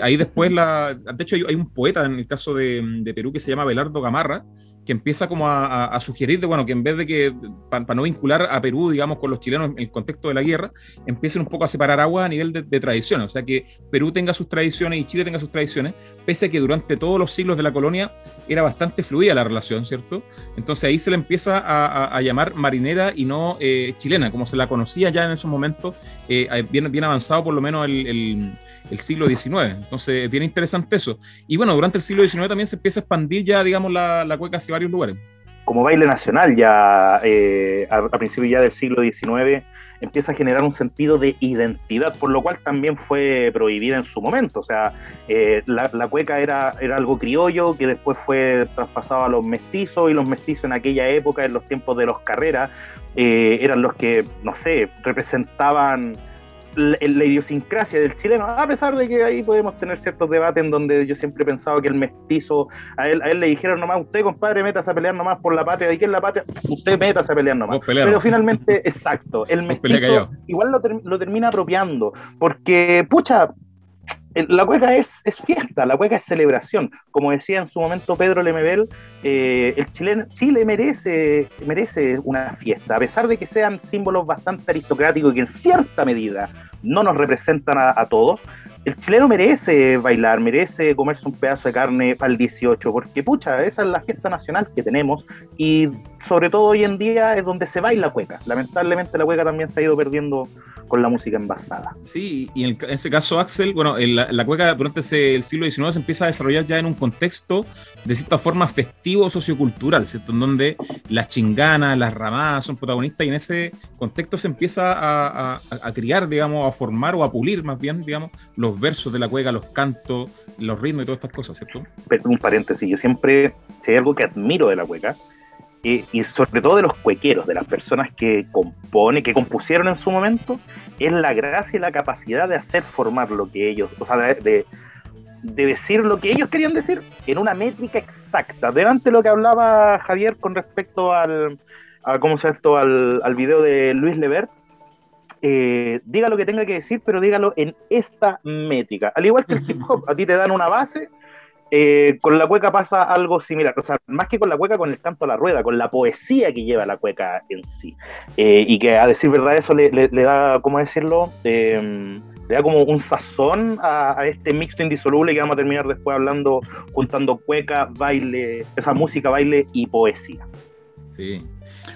ahí después, la, de hecho hay, un poeta en el caso de, de Perú que se llama Belardo Gamarra, que empieza como a, sugerir de, bueno, que en vez de que, para no vincular a Perú, digamos, con los chilenos en el contexto de la guerra, empiecen un poco a separar agua a nivel de, tradiciones, o sea, que Perú tenga sus tradiciones y Chile tenga sus tradiciones, pese a que durante todos los siglos de la colonia era bastante fluida la relación, ¿cierto? Entonces ahí se le empieza a, llamar marinera y no eh, chilena, como se la conocía ya en esos momentos, eh, bien, bien avanzado por lo menos el el siglo XIX. Entonces, es bien interesante eso. Y bueno, durante el siglo XIX también se empieza a expandir ya, digamos, la, la cueca hacia varios lugares. Como baile nacional, ya eh, a, principios ya del siglo XIX, empieza a generar un sentido de identidad, por lo cual también fue prohibida en su momento. O sea, eh, la, cueca era, era algo criollo que después fue traspasado a los mestizos y los mestizos en aquella época, en los tiempos de los carreras, eh, eran los que, no sé, representaban la, idiosincrasia del chileno, a pesar de que ahí podemos tener ciertos debates en donde yo siempre he pensado que el mestizo, a él, a él le dijeron nomás, usted compadre, metas a pelear nomás por la patria, ¿y qué es la patria? Usted metas a pelear nomás. Pero finalmente, exacto, el mestizo igual lo, lo termina apropiando, porque, pucha, la cueca es, es, fiesta, la cueca es celebración. Como decía en su momento Pedro Lemebel, eh, el chileno, Chile merece, merece una fiesta, a pesar de que sean símbolos bastante aristocráticos y que en cierta medida no nos representan a, todos. El chileno merece bailar, merece comerse un pedazo de carne para el 18, porque pucha, esa es la fiesta nacional que tenemos y sobre todo hoy en día es donde se baila cueca. Lamentablemente la cueca también se ha ido perdiendo con la música envasada. Sí, y en, ese caso, Axel, bueno, la, cueca durante el siglo XIX se empieza a desarrollar ya en un contexto de cierta forma festivo sociocultural, ¿cierto? En donde las chinganas, las ramadas son protagonistas y en ese contexto se empieza a, a, criar, digamos, a formar o a pulir más bien, digamos, los versos de la cueca, los cantos, los ritmos y todas estas cosas, ¿cierto? Un paréntesis, yo siempre, si hay algo que admiro de la cueca, y, sobre todo de los cuequeros, de las personas que compone, que compusieron en su momento, es la gracia y la capacidad de hacer formar lo que ellos, o sea, de, de decir lo que ellos querían decir en una métrica exacta. Delante de lo que hablaba Javier con respecto al, a, ¿cómo se esto? Al, al video de Luis Levert, eh, diga lo que tenga que decir, pero dígalo en esta métrica. Al igual que el hip hop, a ti te dan una base, eh, con la cueca pasa algo similar, o sea, más que con la cueca, con el canto a la rueda, con la poesía que lleva la cueca en sí. Eh, y que a decir verdad eso le, da, ¿cómo decirlo? le da como un sazón a, a, este mixto indisoluble que vamos a terminar después hablando, juntando cueca, baile, esa música, baile y poesía. Sí.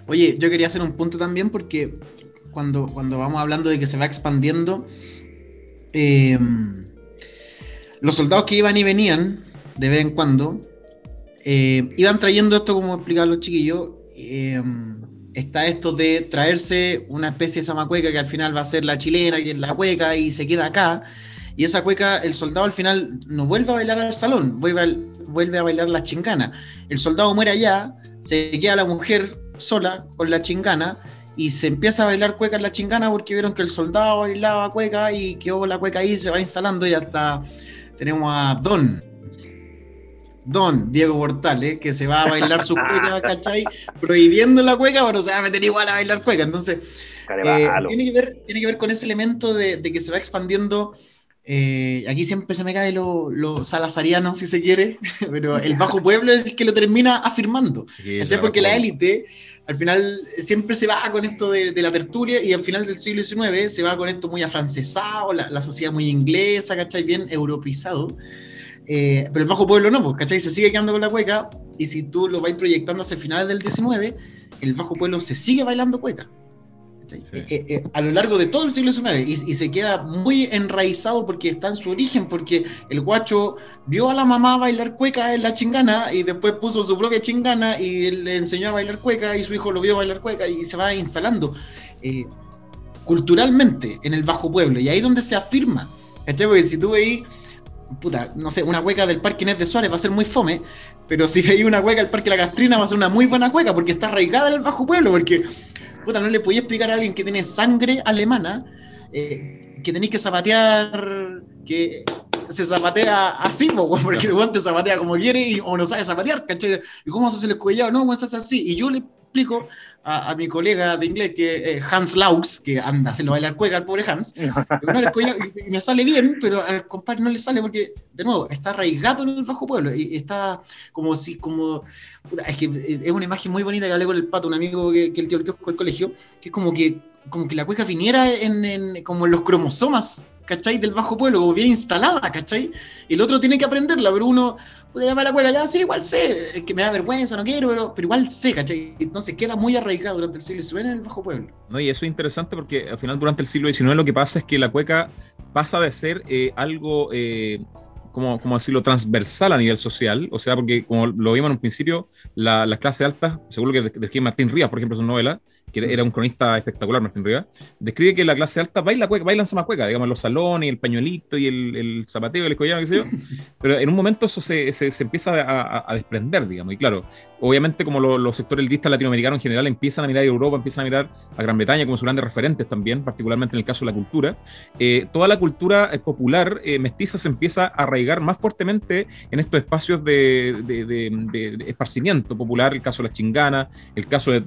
Oye, yo quería hacer un punto también porque cuando, cuando vamos hablando de que se va expandiendo, eh, los soldados que iban y venían de vez en cuando, eh, iban trayendo esto, como explicaban los chiquillos, eh, está esto de traerse una especie de zamacueca que al final va a ser la chilena, que es la cueca y se queda acá. Y esa cueca, el soldado al final no vuelve a bailar al salón, vuelve a, vuelve a bailar la chingana. El soldado muere allá, se queda la mujer sola con la chingana y se empieza a bailar cueca en la chingana porque vieron que el soldado bailaba cueca y quedó la cueca ahí, se va instalando y hasta tenemos a Don, Don Diego Portales, que se va a bailar su cueca, ¿cachai? Prohibiendo la cueca, pero se va a meter igual a bailar cueca. Entonces, eh, tiene, que ver, tiene que ver con ese elemento de, que se va expandiendo. Eh, aquí siempre se me cae lo, lo, salazariano, si se quiere, pero el bajo pueblo es el que lo termina afirmando. ¿cachai? Porque la élite, al final, siempre se va con esto de, la tertulia y al final del siglo XIX se va con esto muy afrancesado, la, la sociedad muy inglesa, ¿cachai? Bien europeizado. Eh, pero el bajo pueblo no, pues, ¿cachai? Se sigue quedando con la cueca y si tú lo vais proyectando hacia finales del 19, el bajo pueblo se sigue bailando cueca. Eh, eh, a lo largo de todo el siglo XIX y, se queda muy enraizado porque está en su origen, porque el guacho vio a la mamá bailar cueca en la chingana y después puso su propia chingana y le enseñó a bailar cueca y su hijo lo vio bailar cueca y se va instalando culturalmente en el bajo pueblo y ahí es donde se afirma. Porque si tú veis puta, no sé, una cueca del Parque Inés de Suárez va a ser muy fome, pero si hay una cueca del Parque La Castrina va a ser una muy buena cueca porque está arraigada en el bajo pueblo, porque, puta, no le podía explicar a alguien que tiene sangre alemana eh, que tenéis que zapatear, que se zapatea así, porque el guante zapatea como quiere o no sabe zapatear, ¿cachai? ¿Y cómo se hace el escuellado? No, pues se hace así. Y yo le explico a, mi colega de inglés, que eh, Hans Laux, que anda se lo bailar cueca al pobre Hans, y me sale bien, pero al compadre no le sale porque, de nuevo, está arraigado en el bajo pueblo y está como si, como, es que es una imagen muy bonita que hablé con el pato, un amigo que, que el tío el tío el colegio, que es como que, como que la cueca viniera en, en como en los cromosomas ¿cachai? Del bajo pueblo, como bien instalada, ¿cachai? El otro tiene que aprenderla, pero uno puede llamar a la cueca, ya sí, igual sé, es que me da vergüenza, no quiero, pero, pero igual sé, ¿cachai? Entonces queda muy arraigado durante el siglo XIX en el bajo pueblo. No, y eso es interesante porque al final durante el siglo XIX lo que pasa es que la cueca pasa de ser eh, algo... Eh, como, como, decirlo, transversal a nivel social, o sea, porque como lo vimos en un principio, la, las clases altas, seguro que de, Martín Rías, por ejemplo, su novela, que era un cronista espectacular, Martín Rivera, describe que la clase alta baila cueca, bailan cueca, digamos, los salones, el pañuelito y el, el zapateo, el escollado, qué sé yo. Pero en un momento eso se, se, se empieza a, a, desprender, digamos. Y claro, obviamente como los sectores eldistas latinoamericanos en general empiezan a mirar a Europa, empiezan a mirar a Gran Bretaña como sus grandes referentes también, particularmente en el caso de la cultura, eh, toda la cultura eh, popular eh, mestiza se empieza a arraigar más fuertemente en estos espacios de, de, de, esparcimiento popular, el caso de la chingana, el caso de,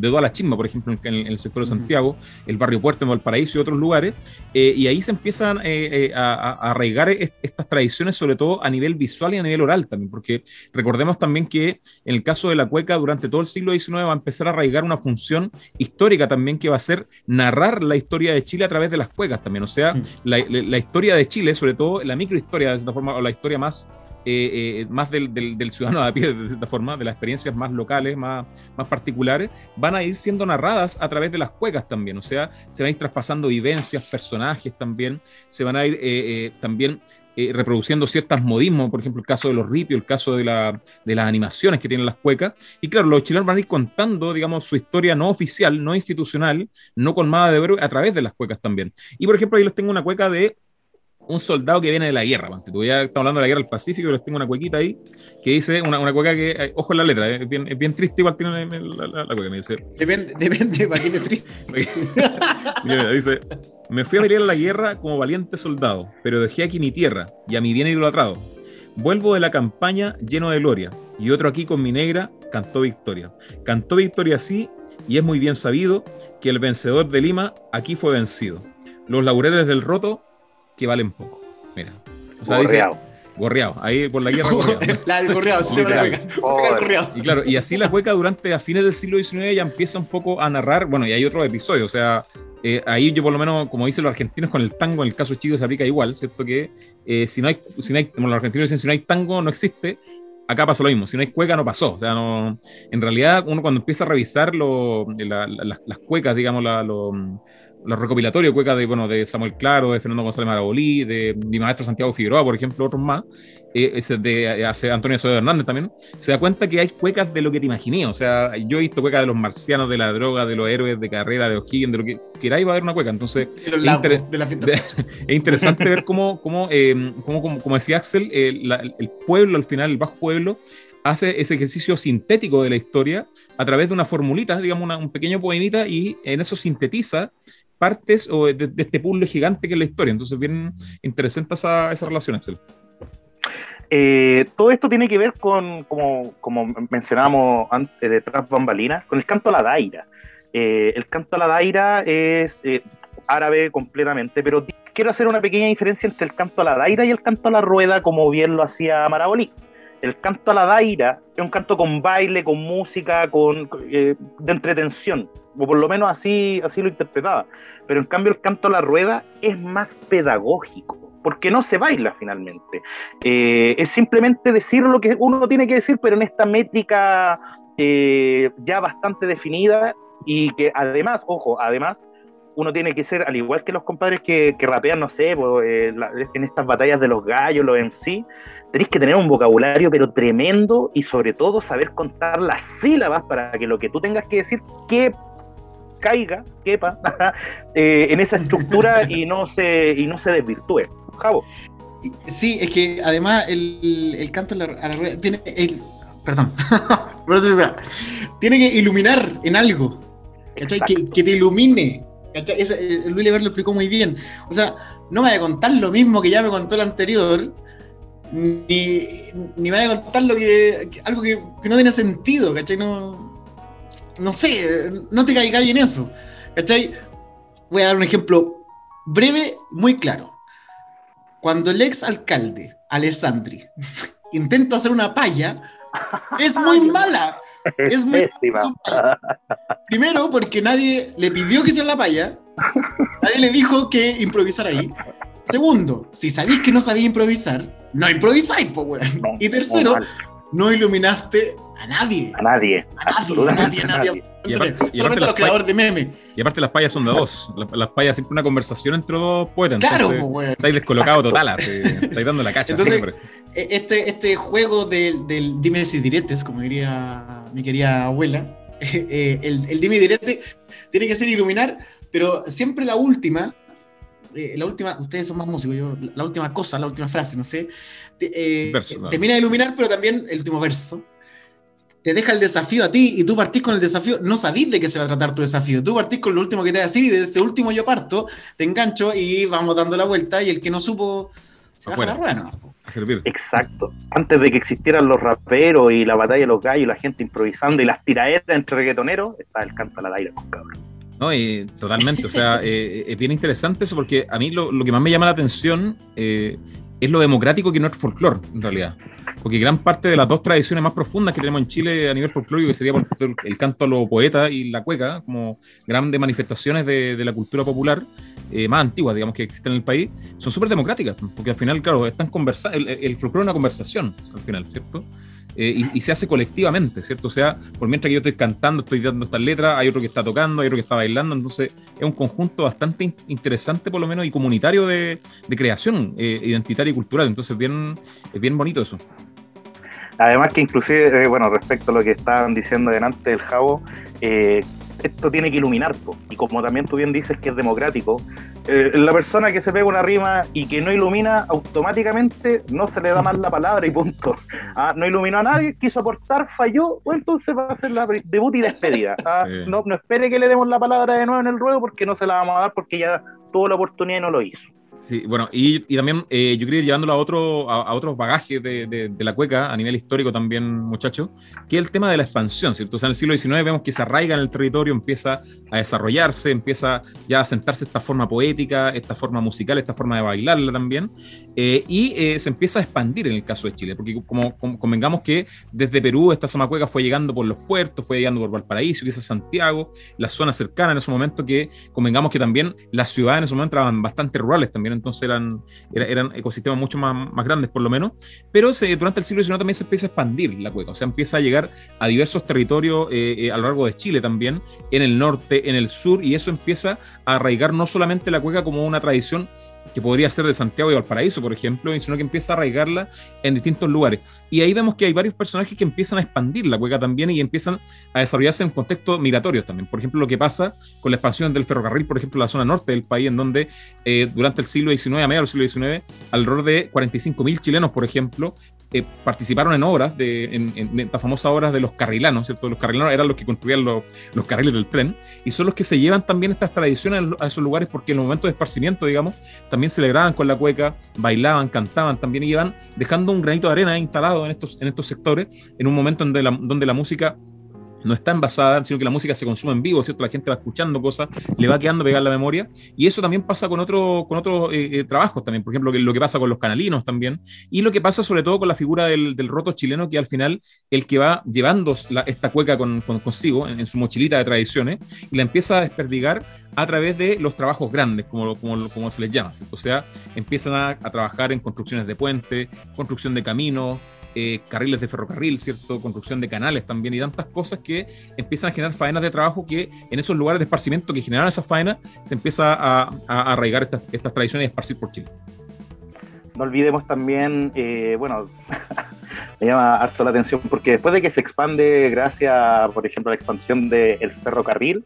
de toda la Chimba, por ejemplo, en, el sector de Santiago, el barrio Puerto, en Valparaíso y otros lugares, eh, y ahí se empiezan eh, eh, a, arraigar estas tradiciones, sobre todo a nivel visual y a nivel oral también, porque recordemos también que en el caso de la cueca, durante todo el siglo XIX va a empezar a arraigar una función histórica también que va a ser narrar la historia de Chile a través de las cuecas también, o sea, la, la historia de Chile, sobre todo la microhistoria de esta forma, o la historia más eh, eh, más del, del, ciudadano a pie, de cierta forma, de las experiencias más locales, más, particulares, van a ir siendo narradas a través de las cuecas también. O sea, se van a ir traspasando vivencias, personajes también, se van a ir eh, también reproduciendo ciertos modismos, por ejemplo, el caso de los ripios, el caso de, la, de, las animaciones que tienen las cuecas. Y claro, los chilenos van a ir contando, digamos, su historia no oficial, no institucional, no colmada de oro, a través de las cuecas también. Y por ejemplo, ahí les tengo una cueca de un soldado que viene de la guerra. Tú ya estamos hablando de la guerra del Pacífico, les tengo una cuequita ahí que dice, una, una cueca que, eh, ojo en la letra, eh, es bien, es bien triste igual tiene la, la, la, cueca, me dice. Depende, depende, ¿para qué triste? dice, me fui a pelear la guerra como valiente soldado, pero dejé aquí mi tierra y a mi bien idolatrado. Vuelvo de la campaña lleno de gloria, y otro aquí con mi negra cantó victoria. Cantó victoria así, y es muy bien sabido que el vencedor de Lima aquí fue vencido. Los laureles del roto que valen poco. Mira. O sea, gorreado. Dice, gorreado. Ahí por la guerra gorreado. la del gorreado, sí cueca. Y claro, y así la cueca durante a fines del siglo XIX ya empieza un poco a narrar, bueno, y hay otro episodio, o sea, eh, ahí yo por lo menos, como dicen los argentinos con el tango, en el caso chico se aplica igual, ¿cierto? Que eh, si no hay, si no hay, como los argentinos dicen, si no hay tango no existe, acá pasa lo mismo, si no hay cueca no pasó, o sea, no, en realidad uno cuando empieza a revisar lo, la, la, las cuecas, digamos, la, lo, los recopilatorios, cuecas de, bueno, de Samuel Claro, de Fernando González Marabolí, de mi maestro Santiago Figueroa, por ejemplo, otros más, eh, ese de eh, hace Antonio Soto Hernández también, se da cuenta que hay cuecas de lo que te imaginé. O sea, yo he visto cuecas de los marcianos, de la droga, de los héroes de carrera, de O'Higgins, de lo que queráis, va a haber una cueca. Entonces, es, inter de la es, interesante ver cómo, cómo, eh, cómo, como decía Axel, eh, la, el pueblo, al final, el bajo pueblo, hace ese ejercicio sintético de la historia a través de una formulita, digamos, una, un pequeño poemita, y en eso sintetiza partes o de, este puzzle gigante que es la historia. Entonces, bien interesante esa, esa relación, Axel. Eh, todo esto tiene que ver con, como, como mencionábamos antes de Bambalinas, con el canto a la daira. Eh, el canto a la daira es eh, árabe completamente, pero quiero hacer una pequeña diferencia entre el canto a la daira y el canto a la rueda, como bien lo hacía Marabolí. El canto a la daira es un canto con baile, con música, con eh, de entretención, o por lo menos así, así lo interpretaba. Pero en cambio el canto a la rueda es más pedagógico, porque no se baila finalmente. Eh, es simplemente decir lo que uno tiene que decir, pero en esta métrica eh, ya bastante definida y que además, ojo, además uno tiene que ser, al igual que los compadres que, rapean, no sé, pues, eh, en estas batallas de los gallos, los en sí, tenéis que tener un vocabulario pero tremendo y sobre todo saber contar las sílabas para que lo que tú tengas que decir que caiga, quepa, eh, en esa estructura y no se, y no se desvirtúe. Javo. Sí, es que además el, el canto a la, rueda tiene el, perdón, tiene que iluminar en algo, ¿cachai? Que, que, te ilumine. ¿cachai? Ese, Luis Lever lo explicó muy bien. O sea, no me voy a contar lo mismo que ya me contó el anterior, ni, ni me voy a contar lo que, algo que, que no tiene sentido, ¿cachai? No, no sé, no te caigas en eso, ¿cachai? Voy a dar un ejemplo breve, muy claro. Cuando el ex alcalde, Alessandri, intenta hacer una palla, es muy mala. Es muy mala. Primero, porque nadie le pidió que hiciera la palla, nadie le dijo que improvisara ahí. Segundo, si sabéis que no sabía improvisar, no improvisáis, pues, weón. No, y tercero, no iluminaste a nadie. A nadie. A nadie, a nadie, a nadie. Y aparte, y los creadores de memes. Y aparte las payas son de dos. Las, las payas siempre una conversación entre dos poetas. Claro, entonces, pues, weón. Estáis descolocados total, estáis dando la cacha. Entonces, siempre. este, este juego del, del dime si diretes, como diría mi querida abuela, eh, el, el dime y direte tiene que ser iluminar, pero siempre la última, eh, la última, ustedes son más músicos, yo, la última cosa, la última frase, no sé, te, eh, Verso, no. termina de iluminar, pero también el último verso. Te deja el desafío a ti y tú partís con el desafío, no sabís de qué se va a tratar tu desafío. Tú partís con lo último que te va a decir y de ese último yo parto, te engancho y vamos dando la vuelta y el que no supo se baja la rueda nomás. A servir. Exacto. Antes de que existieran los raperos y la batalla de los gallos, la gente improvisando y las tiraderas entre reggaetoneros, está el canto a la aire, cabrón. No, y totalmente. O sea, eh, es bien interesante eso porque a mí lo, lo que más me llama la atención eh, es lo democrático que no es folclore, en realidad. Porque gran parte de las dos tradiciones más profundas que tenemos en Chile a nivel folclórico, que sería el canto a los poetas y la cueca, como grandes manifestaciones de, de la cultura popular eh, más antiguas, digamos, que existen en el país, son súper democráticas, porque al final, claro, están conversa el, el folclore es una conversación, al final, ¿cierto? Eh, y, se hace colectivamente, ¿cierto? O sea, por mientras que yo estoy cantando, estoy dando estas letras, hay otro que está tocando, hay otro que está bailando, entonces es un conjunto bastante in interesante, por lo menos, y comunitario de, de creación eh, identitaria y cultural, entonces bien, es bien bonito eso. Además que inclusive, eh, bueno, respecto a lo que estaban diciendo delante del Javo, eh, esto tiene que iluminar, y como también tú bien dices que es democrático, eh, la persona que se pega una rima y que no ilumina, automáticamente no se le da más la palabra y punto. Ah, no iluminó a nadie, quiso aportar, falló, pues entonces va a ser la debut y despedida. Ah, no, no espere que le demos la palabra de nuevo en el ruedo porque no se la vamos a dar porque ya tuvo la oportunidad y no lo hizo. Sí, bueno, y, y también eh, yo quería ir llevándolo a, otro, a, otros bagajes de, de, la cueca a nivel histórico también, muchachos, que es el tema de la expansión, ¿cierto? O sea, en el siglo XIX vemos que se arraiga en el territorio, empieza a desarrollarse, empieza ya a sentarse esta forma poética, esta forma musical, esta forma de bailarla también, eh, y eh, se empieza a expandir en el caso de Chile, porque como, convengamos que desde Perú esta Samacueca fue llegando por los puertos, fue llegando por Valparaíso, quizás Santiago, las zonas cercanas en ese momento que convengamos que también las ciudades en ese momento eran bastante rurales también, entonces eran, eran ecosistemas mucho más, más grandes por lo menos, pero se, durante el siglo XIX también se empieza a expandir la cueca, o sea, empieza a llegar a diversos territorios eh, a lo largo de Chile también, en el norte, en el sur, y eso empieza a arraigar no solamente la cueca como una tradición que podría ser de Santiago y Valparaíso, por ejemplo, sino que empieza a arraigarla en distintos lugares. Y ahí vemos que hay varios personajes que empiezan a expandir la cueca también y empiezan a desarrollarse en contextos migratorios también. Por ejemplo, lo que pasa con la expansión del ferrocarril, por ejemplo, en la zona norte del país, en donde eh, durante el siglo XIX, a mediados del siglo XIX, alrededor de 45.000 chilenos, por ejemplo, eh, participaron en obras, de, en, estas famosas obras de los carrilanos, ¿cierto? Los carrilanos eran los que construían los, los, carriles del tren y son los que se llevan también estas tradiciones a esos lugares porque en los momentos de esparcimiento, digamos, también celebraban con la cueca, bailaban, cantaban también iban dejando un granito de arena instalado en estos, en estos sectores en un momento donde la, donde la música no está envasada, sino que la música se consume en vivo, ¿cierto? La gente va escuchando cosas, le va quedando pegar la memoria, y eso también pasa con, otro, con otros eh, eh, trabajos también, por ejemplo, lo que pasa con los canalinos también, y lo que pasa sobre todo con la figura del, roto chileno, que al final el que va llevando esta cueca con, consigo en, su mochilita de tradiciones, y la empieza a desperdigar a través de los trabajos grandes, como, como, como se les llama, ¿cierto? O sea, empiezan a, a trabajar en construcciones de puentes, construcción de caminos, eh, carriles de ferrocarril, ¿cierto? Construcción de canales también y tantas cosas que empiezan a generar faenas de trabajo que en esos lugares de esparcimiento que generan esas faenas se empieza a, arraigar estas, estas, tradiciones y esparcir por Chile. No olvidemos también, eh, bueno, me llama harto la atención porque después de que se expande gracias, por ejemplo, a la expansión del ferrocarril,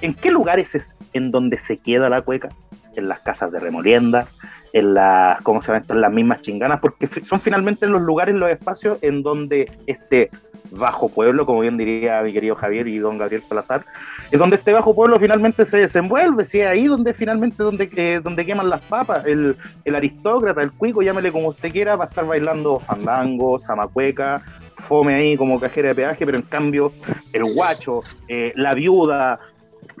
¿en qué lugares es en donde se queda la cueca? En las casas de remolienda, en las, ¿cómo se llama En las mismas chinganas, porque son finalmente los lugares, los espacios en donde este bajo pueblo, como bien diría mi querido Javier y don Gabriel Salazar, es donde este bajo pueblo finalmente se desenvuelve, si es ahí donde finalmente donde, eh, donde queman las papas, el, el, aristócrata, el cuico, llámele como usted quiera, va a estar bailando fandango, zamacueca, fome ahí como cajera de peaje, pero en cambio el guacho, eh, la viuda,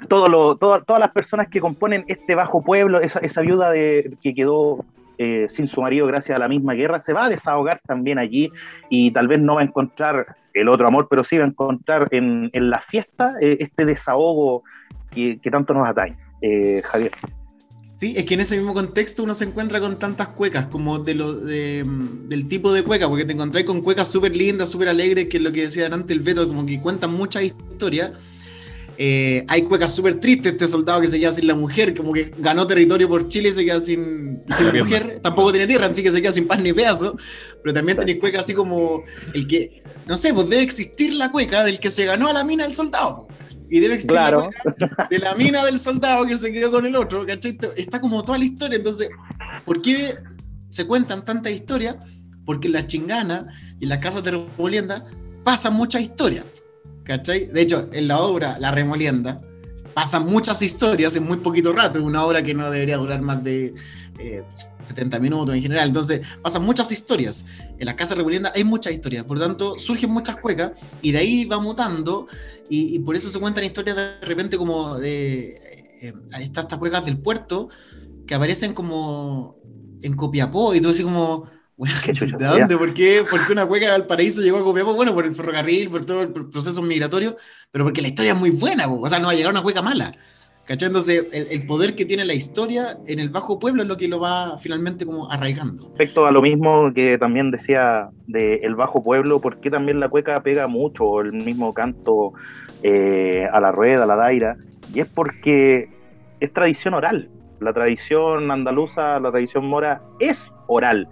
todo lo, todas las personas que componen este bajo pueblo, esa, esa viuda de, que quedó eh, sin su marido gracias a la misma guerra, se va a desahogar también allí y tal vez no va a encontrar el otro amor, pero sí va a encontrar en, en la fiesta eh, este desahogo que, que, tanto nos atañe. Eh, Javier. Sí, es que en ese mismo contexto uno se encuentra con tantas cuecas, como de lo, de, del tipo de cueca, porque te encontrás con cuecas súper lindas, súper alegres, que es lo que decía antes el Beto, como que cuentan muchas historias eh, hay cuecas súper tristes, este soldado que se queda sin la mujer, como que ganó territorio por Chile y se queda sin, sin mujer, tampoco tiene tierra, así que se queda sin pan ni pedazo, pero también tenéis cuecas así como el que, no sé, pues debe existir la cueca del que se ganó a la mina del soldado. Y debe existir la cueca de la mina del soldado que se quedó con el otro, ¿cachai? Está como toda la historia, entonces, ¿por qué se cuentan tantas historias? Porque en la chingana y en las casas de remolienda pasan muchas historias. ¿Cachai? De hecho, en la obra La Remolienda pasan muchas historias en muy poquito rato. Una obra que no debería durar más de 70 eh, minutos en general. Entonces, pasan muchas historias. En la Casa Remolienda hay muchas historias. Por lo tanto, surgen muchas cuecas y de ahí va mutando. Y, por eso se cuentan historias de repente como de. Eh, estas cuecas del puerto que aparecen como en Copiapó y todo así como ¿De dónde? ¿Por qué? ¿Por una cueca del paraíso llegó a Copiapó? Bueno, por el ferrocarril, por todo el proceso migratorio, pero porque la historia es muy buena, o sea, no va a llegar una cueca mala. ¿Cachai? Entonces, el, poder que tiene la historia en el bajo pueblo es lo que lo va finalmente como arraigando. Respecto a lo mismo que también decía del el bajo pueblo, ¿por qué también la cueca pega mucho el mismo canto eh, a la rueda, a la daira? Y es porque es tradición oral. La tradición andaluza, la tradición mora es oral.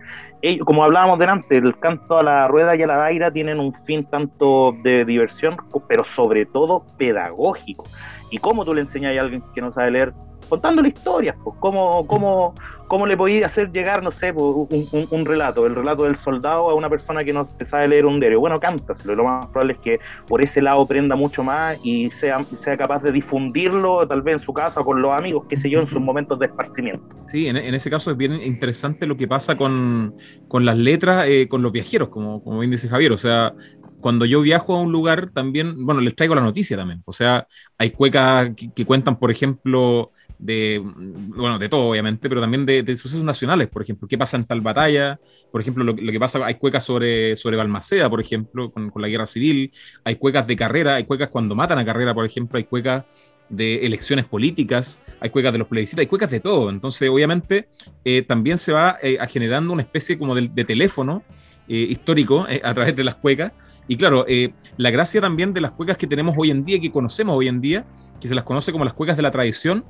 como hablábamos delante, el canto a la rueda y a la daira tienen un fin tanto de diversión, pero sobre todo pedagógico. ¿Y cómo tú le enseñas a alguien que no sabe leer? Contándole historias, pues, cómo, cómo, ¿Cómo le podía hacer llegar, no sé, un, relato, el relato del soldado a una persona que no sabe leer un diario? Bueno, cántaselo, lo más probable es que por ese lado aprenda mucho más y sea, sea capaz de difundirlo tal vez en su casa con los amigos, qué sé yo, en sus momentos de esparcimiento. Sí, en, ese caso es bien interesante lo que pasa con, las letras, eh, con los viajeros, como, como bien dice Javier, o sea, cuando yo viajo a un lugar también, bueno, les traigo la noticia también. O sea, hay cuecas que cuentan, por ejemplo, de, bueno, de todo obviamente, pero también de, sucesos nacionales, por ejemplo, qué pasa en tal batalla, por ejemplo, lo, que pasa, hay cuecas sobre, sobre Balmaceda, por ejemplo, con, la guerra civil, hay cuecas de carrera, hay cuecas cuando matan a carrera, por ejemplo, hay cuecas de elecciones políticas, hay cuecas de los plebiscitos, hay cuecas de todo, entonces obviamente eh, también se va eh, generando una especie como de, teléfono eh, histórico a través de las cuecas, y claro, la gracia también de las cuecas que tenemos hoy en día, que conocemos hoy en día, que se las conoce como las cuecas de la tradición,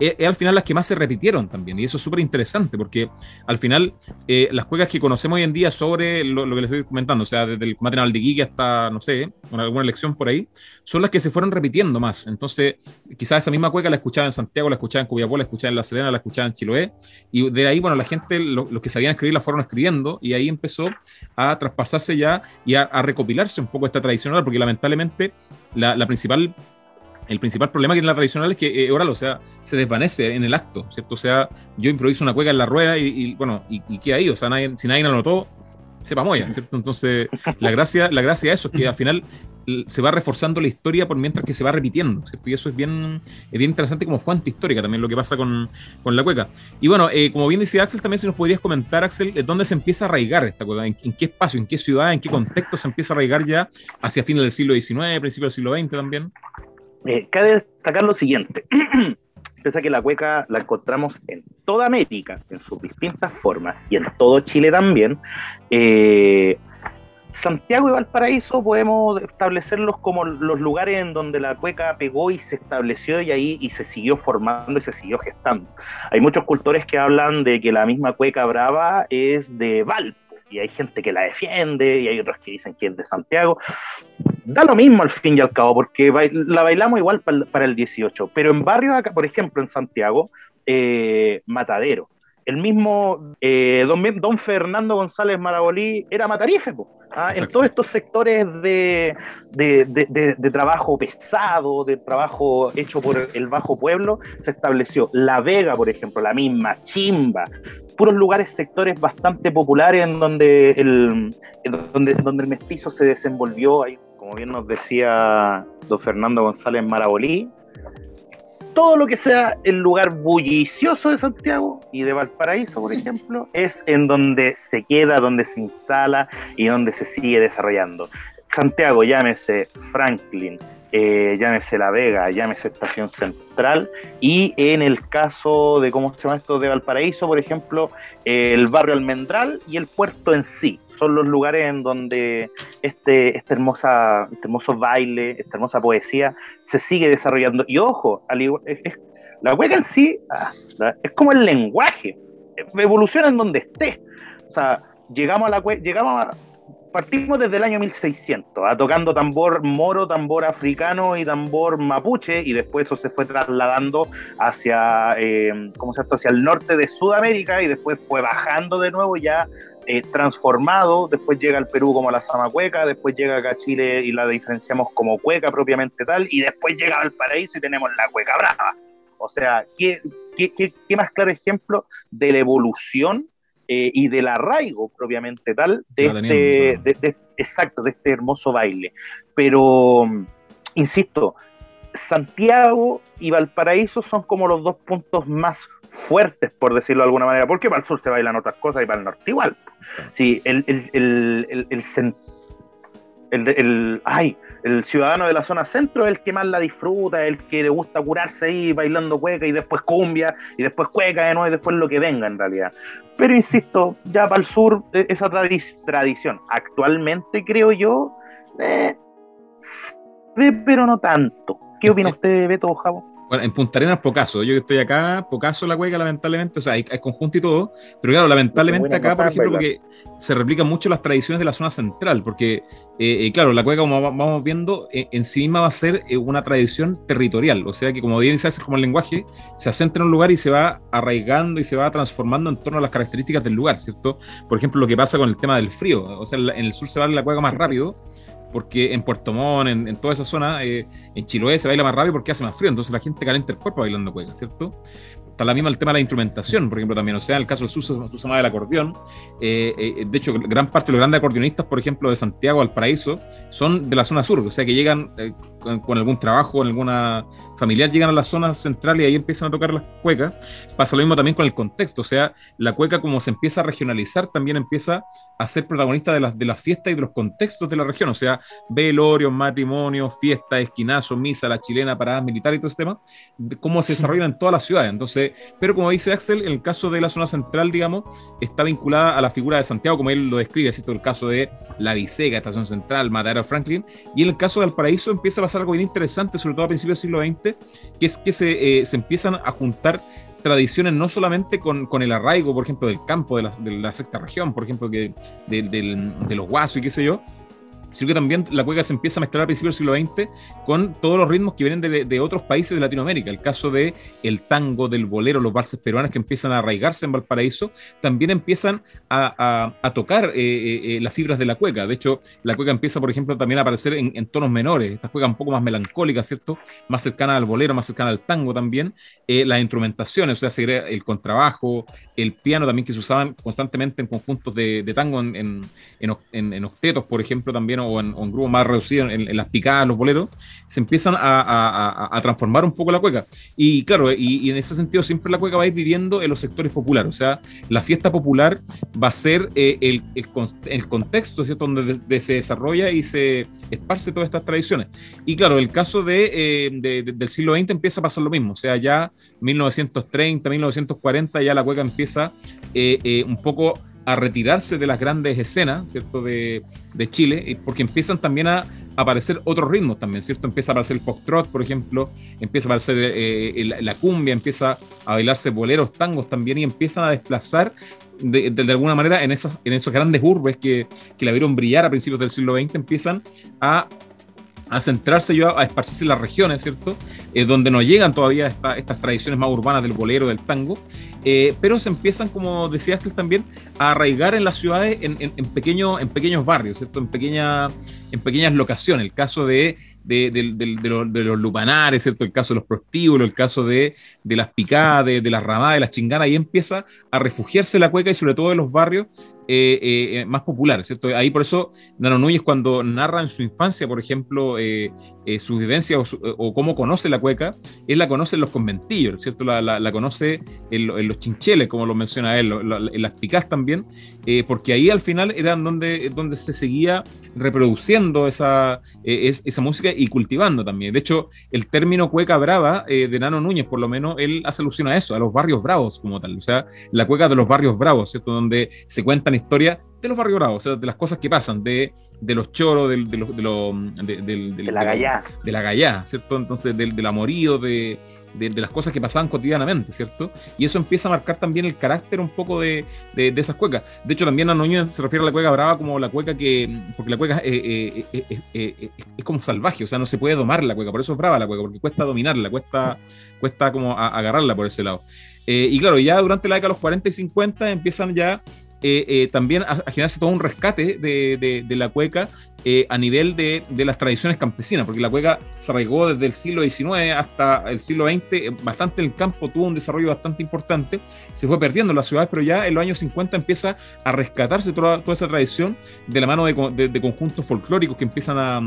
es, al final las que más se repitieron también. Y eso es súper interesante, porque al final eh, las cuecas que conocemos hoy en día sobre lo, que les estoy comentando, o sea, desde el combate de Quique hasta, no sé, alguna elección por ahí, son las que se fueron repitiendo más. Entonces, quizás esa misma cueca la escuchaba en Santiago, la escuchaba en Copiapó, la escuchaba en La Serena, la escuchaba en Chiloé, y de ahí, bueno, la gente, los que sabían escribir, la fueron escribiendo, y ahí empezó a traspasarse ya y a, recopilarse un poco esta tradición porque lamentablemente la, la principal el principal problema que tiene la tradicional es que eh, oral, o sea, se desvanece en el acto, ¿cierto? O sea, yo improviso una cueca en la rueda y, bueno, y, y, queda ahí, o sea, si nadie la notó, sepa moya, ¿cierto? Entonces, la gracia, la gracia de eso es que al final se va reforzando la historia por mientras que se va repitiendo, ¿cierto? Y eso es bien, es bien interesante como fuente histórica también lo que pasa con, con la cueca. Y bueno, eh, como bien dice Axel, también si nos podrías comentar, Axel, ¿dónde se empieza a arraigar esta cueca? ¿En, qué espacio, en qué ciudad, en qué contexto se empieza a arraigar ya hacia fines del siglo XIX, principios del siglo XX también? Eh, cabe destacar lo siguiente. Pese a que la cueca la encontramos en toda América, en sus distintas formas, y en todo Chile también, eh, Santiago y Valparaíso podemos establecerlos como los lugares en donde la cueca pegó y se estableció y ahí y se siguió formando y se siguió gestando. Hay muchos cultores que hablan de que la misma cueca brava es de Valpo y hay gente que la defiende y hay otros que dicen que es de Santiago. Da lo mismo al fin y al cabo, porque la bailamos igual para el 18, pero en barrios acá, por ejemplo, en Santiago, eh, Matadero. El mismo eh, don, Fernando González Marabolí era matarife, ¿ah? en todos estos sectores de, de, trabajo pesado, de trabajo hecho por el bajo pueblo, se estableció La Vega, por ejemplo, la misma, Chimba, puros lugares, sectores bastante populares en donde el, donde, donde el mestizo se desenvolvió, ahí, como bien nos decía don Fernando González Marabolí, todo lo que sea el lugar bullicioso de Santiago y de Valparaíso, por ejemplo, es en donde se queda, donde se instala y donde se sigue desarrollando. Santiago, llámese Franklin, eh, llámese La Vega, llámese Estación Central, y en el caso de, ¿cómo se llama esto? De Valparaíso, por ejemplo, el barrio Almendral y el puerto en sí. Son los lugares en donde este, este, hermosa, este hermoso baile, esta hermosa poesía se sigue desarrollando. Y ojo, la hueca en sí ah, es como el lenguaje, evoluciona en donde esté. O sea, llegamos a la llegamos a, partimos desde el año 1600, ¿ah? tocando tambor moro, tambor africano y tambor mapuche, y después eso se fue trasladando hacia, eh, ¿cómo se hacia el norte de Sudamérica y después fue bajando de nuevo ya eh, transformado, después llega al Perú como la Zamacueca, después llega acá a Chile y la diferenciamos como cueca propiamente tal, y después llega al paraíso y tenemos la cueca brava. O sea, ¿qué, qué, qué, qué más claro ejemplo de la evolución eh, y del arraigo propiamente tal de este, exacto, de este hermoso baile. Pero, insisto, Santiago y Valparaíso son como los dos puntos más fuertes, por decirlo de alguna manera, porque para el sur se bailan otras cosas y para el norte igual. Sí, el, el, el, el, ay, el ciudadano de la zona centro es el que más la disfruta, el que le gusta curarse ahí bailando cueca y después cumbia y después cueca de nuevo y después lo que venga en realidad. Pero insisto, ya para el sur, e, esa tradición, actualmente creo yo, eh, pero no tanto. ¿Qué opina usted, Beto Javo? Bueno, en Punta Arenas, pocaso. Yo que estoy acá, pocaso la cueca, lamentablemente. O sea, hay, conjunto y todo. Pero claro, lamentablemente acá, por ejemplo, porque se replican mucho las tradiciones de la zona central. Porque, eh, eh, claro, la cueca, como vamos viendo, eh, en sí misma va a ser una tradición territorial. O sea, que como bien se hace como el lenguaje, se asenta en un lugar y se va arraigando y se va transformando en torno a las características del lugar, ¿cierto? Por ejemplo, lo que pasa con el tema del frío. O sea, en el sur se va la cueca más rápido porque en Puerto Montt, en, toda esa zona, eh, en Chiloé se baila más rápido porque hace más frío, entonces la gente calienta el cuerpo bailando cueca, ¿cierto? Está la misma el tema de la instrumentación, por ejemplo, también, o sea, en el caso del más del acordeón, eh, eh, de hecho, gran parte de los grandes acordeonistas, por ejemplo, de Santiago al Paraíso, son de la zona sur, o sea, que llegan con, con, algún trabajo, en alguna familiar llegan a la zona central y ahí empiezan a tocar las cuecas. Pasa lo mismo también con el contexto, o sea, la cueca como se empieza a regionalizar, también empieza a ser protagonista de las, de las fiestas y de los contextos de la región, o sea, velorio, matrimonio, fiesta, esquinazo, misa, la chilena, paradas militares y todo ese tema, cómo se desarrollan en todas las ciudades. Entonces, pero como dice Axel, en el caso de la zona central, digamos, está vinculada a la figura de Santiago, como él lo describe, ¿cierto? El caso de La Viseca, Estación Central, Matadero Franklin, y en el caso del Paraíso empieza a pasar algo bien interesante, sobre todo a principios del siglo XX, que es que se, eh, se empiezan a juntar tradiciones no solamente con, con, el arraigo, por ejemplo, del campo de la, de la sexta región, por ejemplo, que, de, de los guasos y qué sé yo, sino que también la cueca se empieza a mezclar a principios del siglo XX con todos los ritmos que vienen de, otros países de Latinoamérica. El caso de el tango, del bolero, los valses peruanos que empiezan a arraigarse en Valparaíso, también empiezan a, tocar eh, eh, eh, las fibras de la cueca. De hecho, la cueca empieza, por ejemplo, también a aparecer en, tonos menores, estas cuecas un poco más melancólicas, ¿cierto? Más cercana al bolero, más cercana al tango también. las instrumentaciones, o sea, el contrabajo, el piano también que se usaban constantemente en conjuntos de, tango, en, en, octetos, por ejemplo, también, o en, grupos más reducidos, en, las picadas, los boleros, se empiezan a, transformar un poco la cueca. Y claro, y, en ese sentido siempre la cueca va a ir viviendo en los sectores populares, o sea, la fiesta popular va a ser eh, el, el, contexto, ¿cierto?, donde se desarrolla y se esparce todas estas tradiciones. Y claro, el caso de, eh, del siglo XX empieza a pasar lo mismo, o sea, ya 1930, 1940, ya la cueca empieza eh, eh, un poco a retirarse de las grandes escenas, ¿cierto?, de, de Chile, porque empiezan también a aparecer otros ritmos también, ¿cierto? Empieza a aparecer el foxtrot, por ejemplo, empieza a aparecer la cumbia, empieza a bailarse boleros, tangos también, y empiezan a desplazar de, de, alguna manera en, esas, en esos grandes urbes que, que la vieron brillar a principios del siglo XX, empiezan a a centrarse yo a, esparcirse en las regiones, ¿cierto? Eh, donde no llegan todavía estas tradiciones más urbanas del bolero, del tango, eh, pero se empiezan, como decía usted también, a arraigar en las ciudades en, en, en pequeños barrios, ¿cierto? En, pequeña, en pequeñas locaciones. El caso de, de, de, los, de, los, lupanares, ¿cierto? El caso de los prostíbulos, el caso de, las picadas, de, las ramadas, de las chinganas, ahí empieza a refugiarse la cueca y sobre todo en los barrios eh, eh, más populares, ¿cierto? Ahí por eso Nano Núñez cuando narra en su infancia, por ejemplo, eh, su vivencia o, cómo conoce la cueca, él la conoce en los conventillos, ¿cierto? La, la, conoce en, los chincheles, como lo menciona él, en las picas también, porque ahí al final eran donde, donde se seguía reproduciendo esa, esa música y cultivando también. De hecho, el término cueca brava de Nano Núñez, por lo menos, él hace alusión a eso, a los barrios bravos como tal, o sea, la cueca de los barrios bravos, ¿cierto? Donde se cuentan historia de los barrios bravos, o sea, de las cosas que pasan, de, de los choros, de, de, de, la gallá. De la gallá, ¿cierto? Entonces, del, del amorío, de, de, las cosas que pasaban cotidianamente, ¿cierto? Y eso empieza a marcar también el carácter un poco de, de, esas cuecas. De hecho, también Anoño se refiere a la cueca brava como la cueca que, porque la cueca eh, eh, eh, es como salvaje, o sea, no se puede domar la cueca, por eso es brava la cueca, porque cuesta dominarla, cuesta, cuesta como agarrarla por ese lado. y claro, ya durante la década de los 40 y 50 empiezan ya eh, eh, también a, generarse todo un rescate de, la cueca eh, a nivel de, las tradiciones campesinas, porque la cueca se arraigó desde el siglo XIX hasta el siglo XX, bastante en el campo, tuvo un desarrollo bastante importante, se fue perdiendo en las ciudades, pero ya en los años 50 empieza a rescatarse toda, toda esa tradición de la mano de conjuntos folclóricos que empiezan a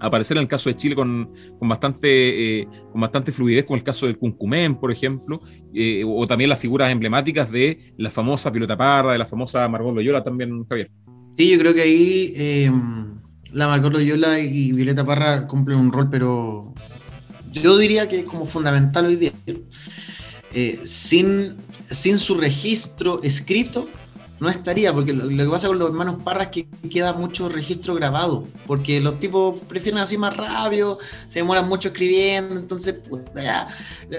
aparecer en el caso de Chile con, con bastante, eh, con bastante fluidez, como el caso del Cuncumén, por ejemplo, eh, o también las figuras emblemáticas de la famosa Pilota Parra, de la famosa Margot Loyola también, Javier. Sí, yo creo que ahí eh, la Margot Loyola y Violeta Parra cumplen un rol, pero yo diría que es como fundamental hoy día. sin, sin su registro escrito, no estaría, porque lo, que pasa con los hermanos Parra es que queda mucho registro grabado, porque los tipos prefieren así más rápido, se demoran mucho escribiendo, entonces pues,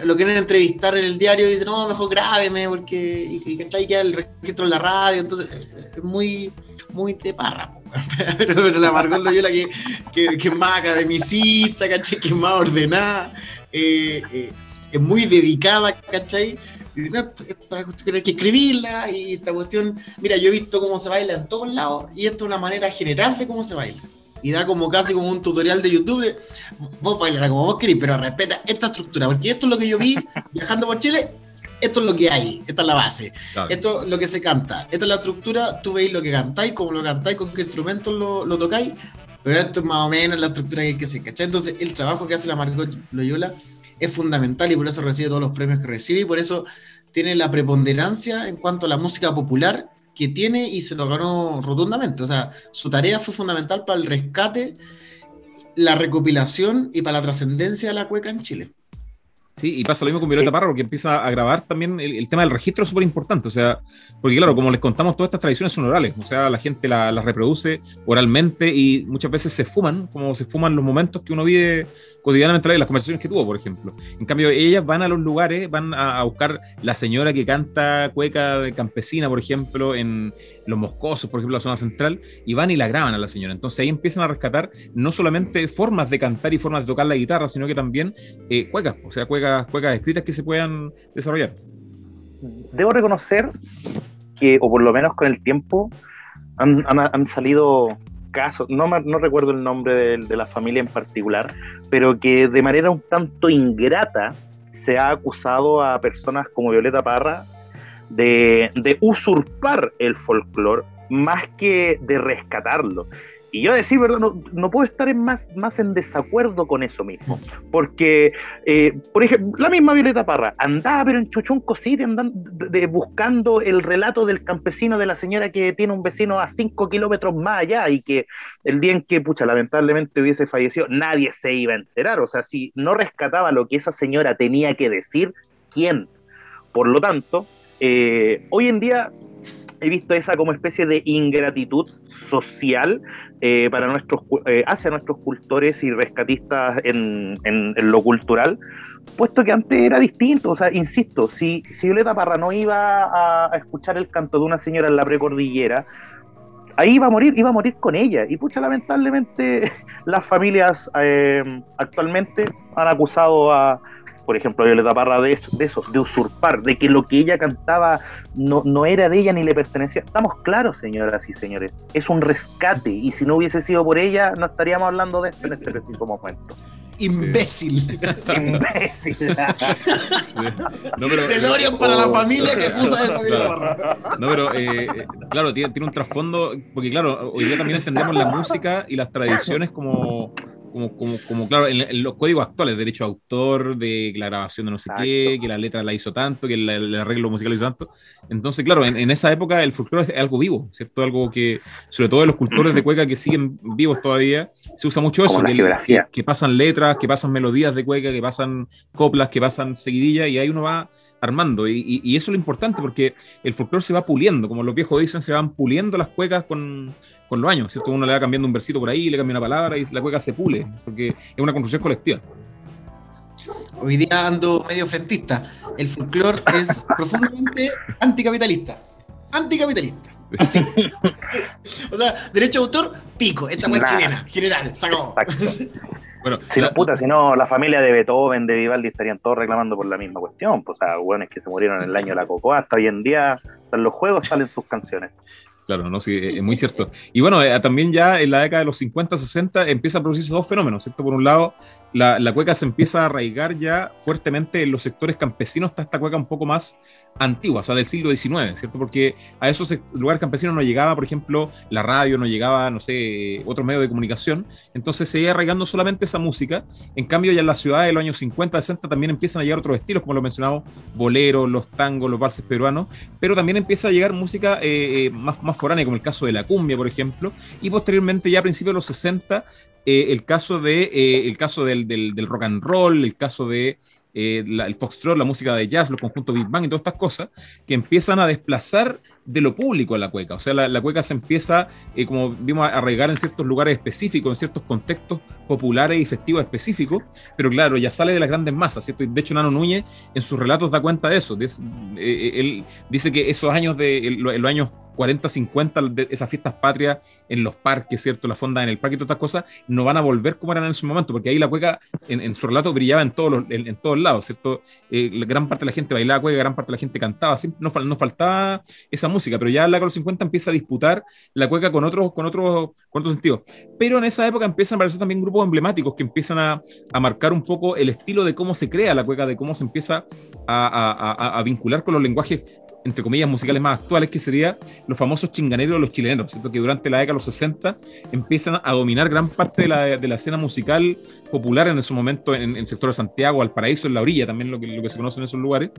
lo quieren entrevistar en el diario y dicen, no, mejor grábeme, porque y, y ¿cachai? queda el registro en la radio, entonces es muy, muy de Parra. pero, pero, la Margot Loyola que, que, que, es más academicista, ¿cachai? Que es más ordenada, eh, eh, es muy dedicada, ¿cachai? esta cuestión hay que escribirla y esta cuestión, mira, yo he visto cómo se baila en todos lados y esto es una manera general de cómo se baila. Y da como casi como un tutorial de YouTube de vos bailarás como vos querés, pero respeta esta estructura, porque esto es lo que yo vi viajando por Chile, esto es lo que hay, esta es la base, esto es lo que se canta, esta es la estructura, tú veis lo que cantáis, cómo lo cantáis, con qué instrumentos lo, lo tocáis, pero esto es más o menos la estructura que hay que hacer, ¿cachai? Entonces el trabajo que hace la Margot Loyola es fundamental y por eso recibe todos los premios que recibe y por eso tiene la preponderancia en cuanto a la música popular que tiene y se lo ganó rotundamente. O sea, su tarea fue fundamental para el rescate, la recopilación y para la trascendencia de la cueca en Chile. Sí, y pasa lo mismo con Violeta Parra, porque empieza a grabar también el, tema del registro es súper importante, o sea, porque claro, como les contamos, todas estas tradiciones son orales, o sea, la gente las la reproduce oralmente y muchas veces se fuman, como se fuman los momentos que uno vive cotidianamente, las conversaciones que tuvo, por ejemplo. En cambio, ellas van a los lugares, van a, buscar la señora que canta cueca de campesina, por ejemplo, en Los Moscosos, por ejemplo, la zona central, y van y la graban a la señora. Entonces ahí empiezan a rescatar no solamente formas de cantar y formas de tocar la guitarra, sino que también eh, cuecas, o sea, cuecas, cuecas escritas que se puedan desarrollar. Debo reconocer que, o por lo menos con el tiempo, han, han salido casos, no, no recuerdo el nombre de, la familia en particular, pero que de manera un tanto ingrata se ha acusado a personas como Violeta Parra de, usurpar el folclore más que de rescatarlo. Y yo decir, ¿verdad? No, no, puedo estar en más, más en desacuerdo con eso mismo. Porque, eh, por ejemplo, la misma Violeta Parra andaba, pero en Chuchón Cosite, andando, buscando el relato del campesino de la señora que tiene un vecino a 5 kilómetros más allá y que el día en que, pucha, lamentablemente hubiese fallecido, nadie se iba a enterar. O sea, si no rescataba lo que esa señora tenía que decir, ¿quién? Por lo tanto, eh, hoy en día he visto esa como especie de ingratitud social eh, para nuestros, eh, hacia nuestros cultores y rescatistas en, lo cultural, puesto que antes era distinto. O sea, insisto, si, Violeta Parra no iba a, escuchar el canto de una señora en la precordillera, ahí iba a morir, iba a morir con ella. Y pucha, lamentablemente las familias actualmente han acusado a, por ejemplo, Violeta Parra de eso, de eso, de usurpar, de que lo que ella cantaba no, no era de ella ni le pertenecía. Estamos claros, señoras y señores, es un rescate y si no hubiese sido por ella, no estaríamos hablando de esto en este preciso momento. Imbécil. Imbécil. no, pero, para la familia que puso eso Violeta Parra. No, pero eh, eh, claro, tiene, tiene un trasfondo, porque claro, hoy día también entendemos la música y las tradiciones como como, como, como claro, en, los códigos actuales, derecho de autor, de la grabación de no sé qué, que la letra la hizo tanto, que el, arreglo musical lo hizo tanto. Entonces, claro, en, esa época el folclore es algo vivo, ¿cierto? Algo que, sobre todo en los cultores de cueca que siguen vivos todavía, se usa mucho eso, que, que, pasan letras, que pasan melodías de cueca, que pasan coplas, que pasan seguidillas, y ahí uno va armando. Y, y, eso es lo importante, porque el folclore se va puliendo, como los viejos dicen, se van puliendo las cuecas con, con los años, ¿cierto? Uno le va cambiando un versito por ahí, le cambia una palabra y la cueca se pule, porque es una construcción colectiva. Hoy día ando medio frentista. El folclore es profundamente anticapitalista. Anticapitalista. Así. o sea, derecho de autor, pico. Esta web chilena, general, sacó. Bueno, si no, puta, si no, la familia de Beethoven, de Vivaldi estarían todos reclamando por la misma cuestión. Pues, o sea, hueones que se murieron en el año de la cocoa, hasta hoy en día, en los juegos salen sus canciones. Claro, no, sí, es muy cierto. Y bueno, eh, también ya en la década de los 50, 60 empieza a producirse dos fenómenos, ¿cierto? Por un lado, la, la, cueca se empieza a arraigar ya fuertemente en los sectores campesinos, está esta cueca un poco más antigua, o sea, del siglo XIX, ¿cierto? Porque a esos lugares campesinos no llegaba, por ejemplo, la radio, no llegaba, no sé, otros medios de comunicación, entonces se iba arraigando solamente esa música. En cambio, ya en la ciudad de los años 50, 60 también empiezan a llegar otros estilos, como lo mencionamos, boleros, los tangos, los valses peruanos, pero también empieza a llegar música eh, eh, más, más foránea, como el caso de la cumbia, por ejemplo, y posteriormente, ya a principios de los 60, eh, el caso, de, el caso del, del, rock and roll, el caso de eh, el foxtrot, la música de jazz, los conjuntos Big Bang y todas estas cosas, que empiezan a desplazar de lo público a la cueca. O sea, la, cueca se empieza, eh, como vimos, a arraigar en ciertos lugares específicos, en ciertos contextos populares y festivos específicos, pero claro, ya sale de las grandes masas, ¿cierto? de hecho, Nano Núñez en sus relatos da cuenta de eso. Eh, él dice que esos años de los años 40, 50 de esas fiestas patrias en los parques, ¿cierto? La fonda en el parque y todas estas cosas, no van a volver como eran en su momento, porque ahí la cueca en, su relato brillaba en todos, en, todos lados, ¿cierto? Eh, gran parte de la gente bailaba cueca, gran parte de la gente cantaba, nos faltaba esa música, pero ya la los 50 empieza a disputar la cueca con otros con otros con otro sentido. Pero en esa época empiezan a aparecer también grupos emblemáticos que empiezan a, a marcar un poco el estilo de cómo se crea la cueca, de cómo se empieza a, a, a vincular con los lenguajes entre comillas, musicales más actuales, que sería los famosos chinganeros los chilenos, ¿cierto? que durante la década de los 60 empiezan a dominar gran parte de la, de la escena musical popular en ese momento en, el sector de Santiago, al paraíso, en la orilla, también lo que, lo que se conoce en esos lugares,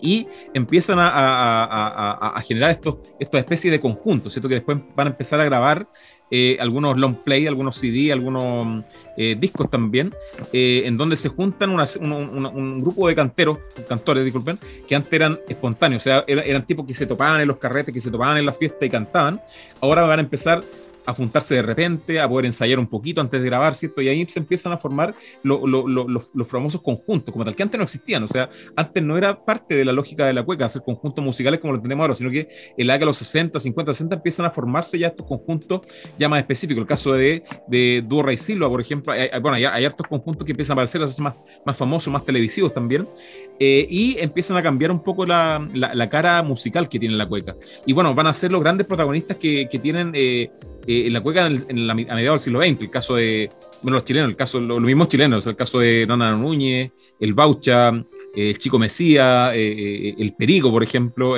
y empiezan a, a, a, generar estos, estas especies de conjuntos, ¿cierto? que después van a empezar a grabar eh, algunos long play, algunos CD, algunos eh, discos también, eh, en donde se juntan un, grupo de canteros, cantores, disculpen, que antes eran espontáneos, o sea, eran, eran tipos que se topaban en los carretes, que se topaban en la fiesta y cantaban. Ahora van a empezar a juntarse de repente, a poder ensayar un poquito antes de grabar, ¿cierto? Y ahí se empiezan a formar los, famosos conjuntos, como tal, que antes no existían, o sea, antes no era parte de la lógica de la cueca hacer conjuntos musicales como lo tenemos ahora, sino que en la de los 60, 50, 60 empiezan a formarse ya estos conjuntos ya más específicos. El caso de, de Dúo Silva, por ejemplo, hay, bueno, hay, hay hartos conjuntos que empiezan a aparecer, a más, más famosos, más televisivos también, eh, y empiezan a cambiar un poco la, la, cara musical que tiene la cueca. Y bueno, van a ser los grandes protagonistas que, que tienen eh, eh, la cueca en, la, a mediados del siglo XX, el caso de, bueno, los chilenos, el caso, los, mismos chilenos, el caso de Nona Núñez, el Baucha, el Chico Mesía, el Perico, por ejemplo.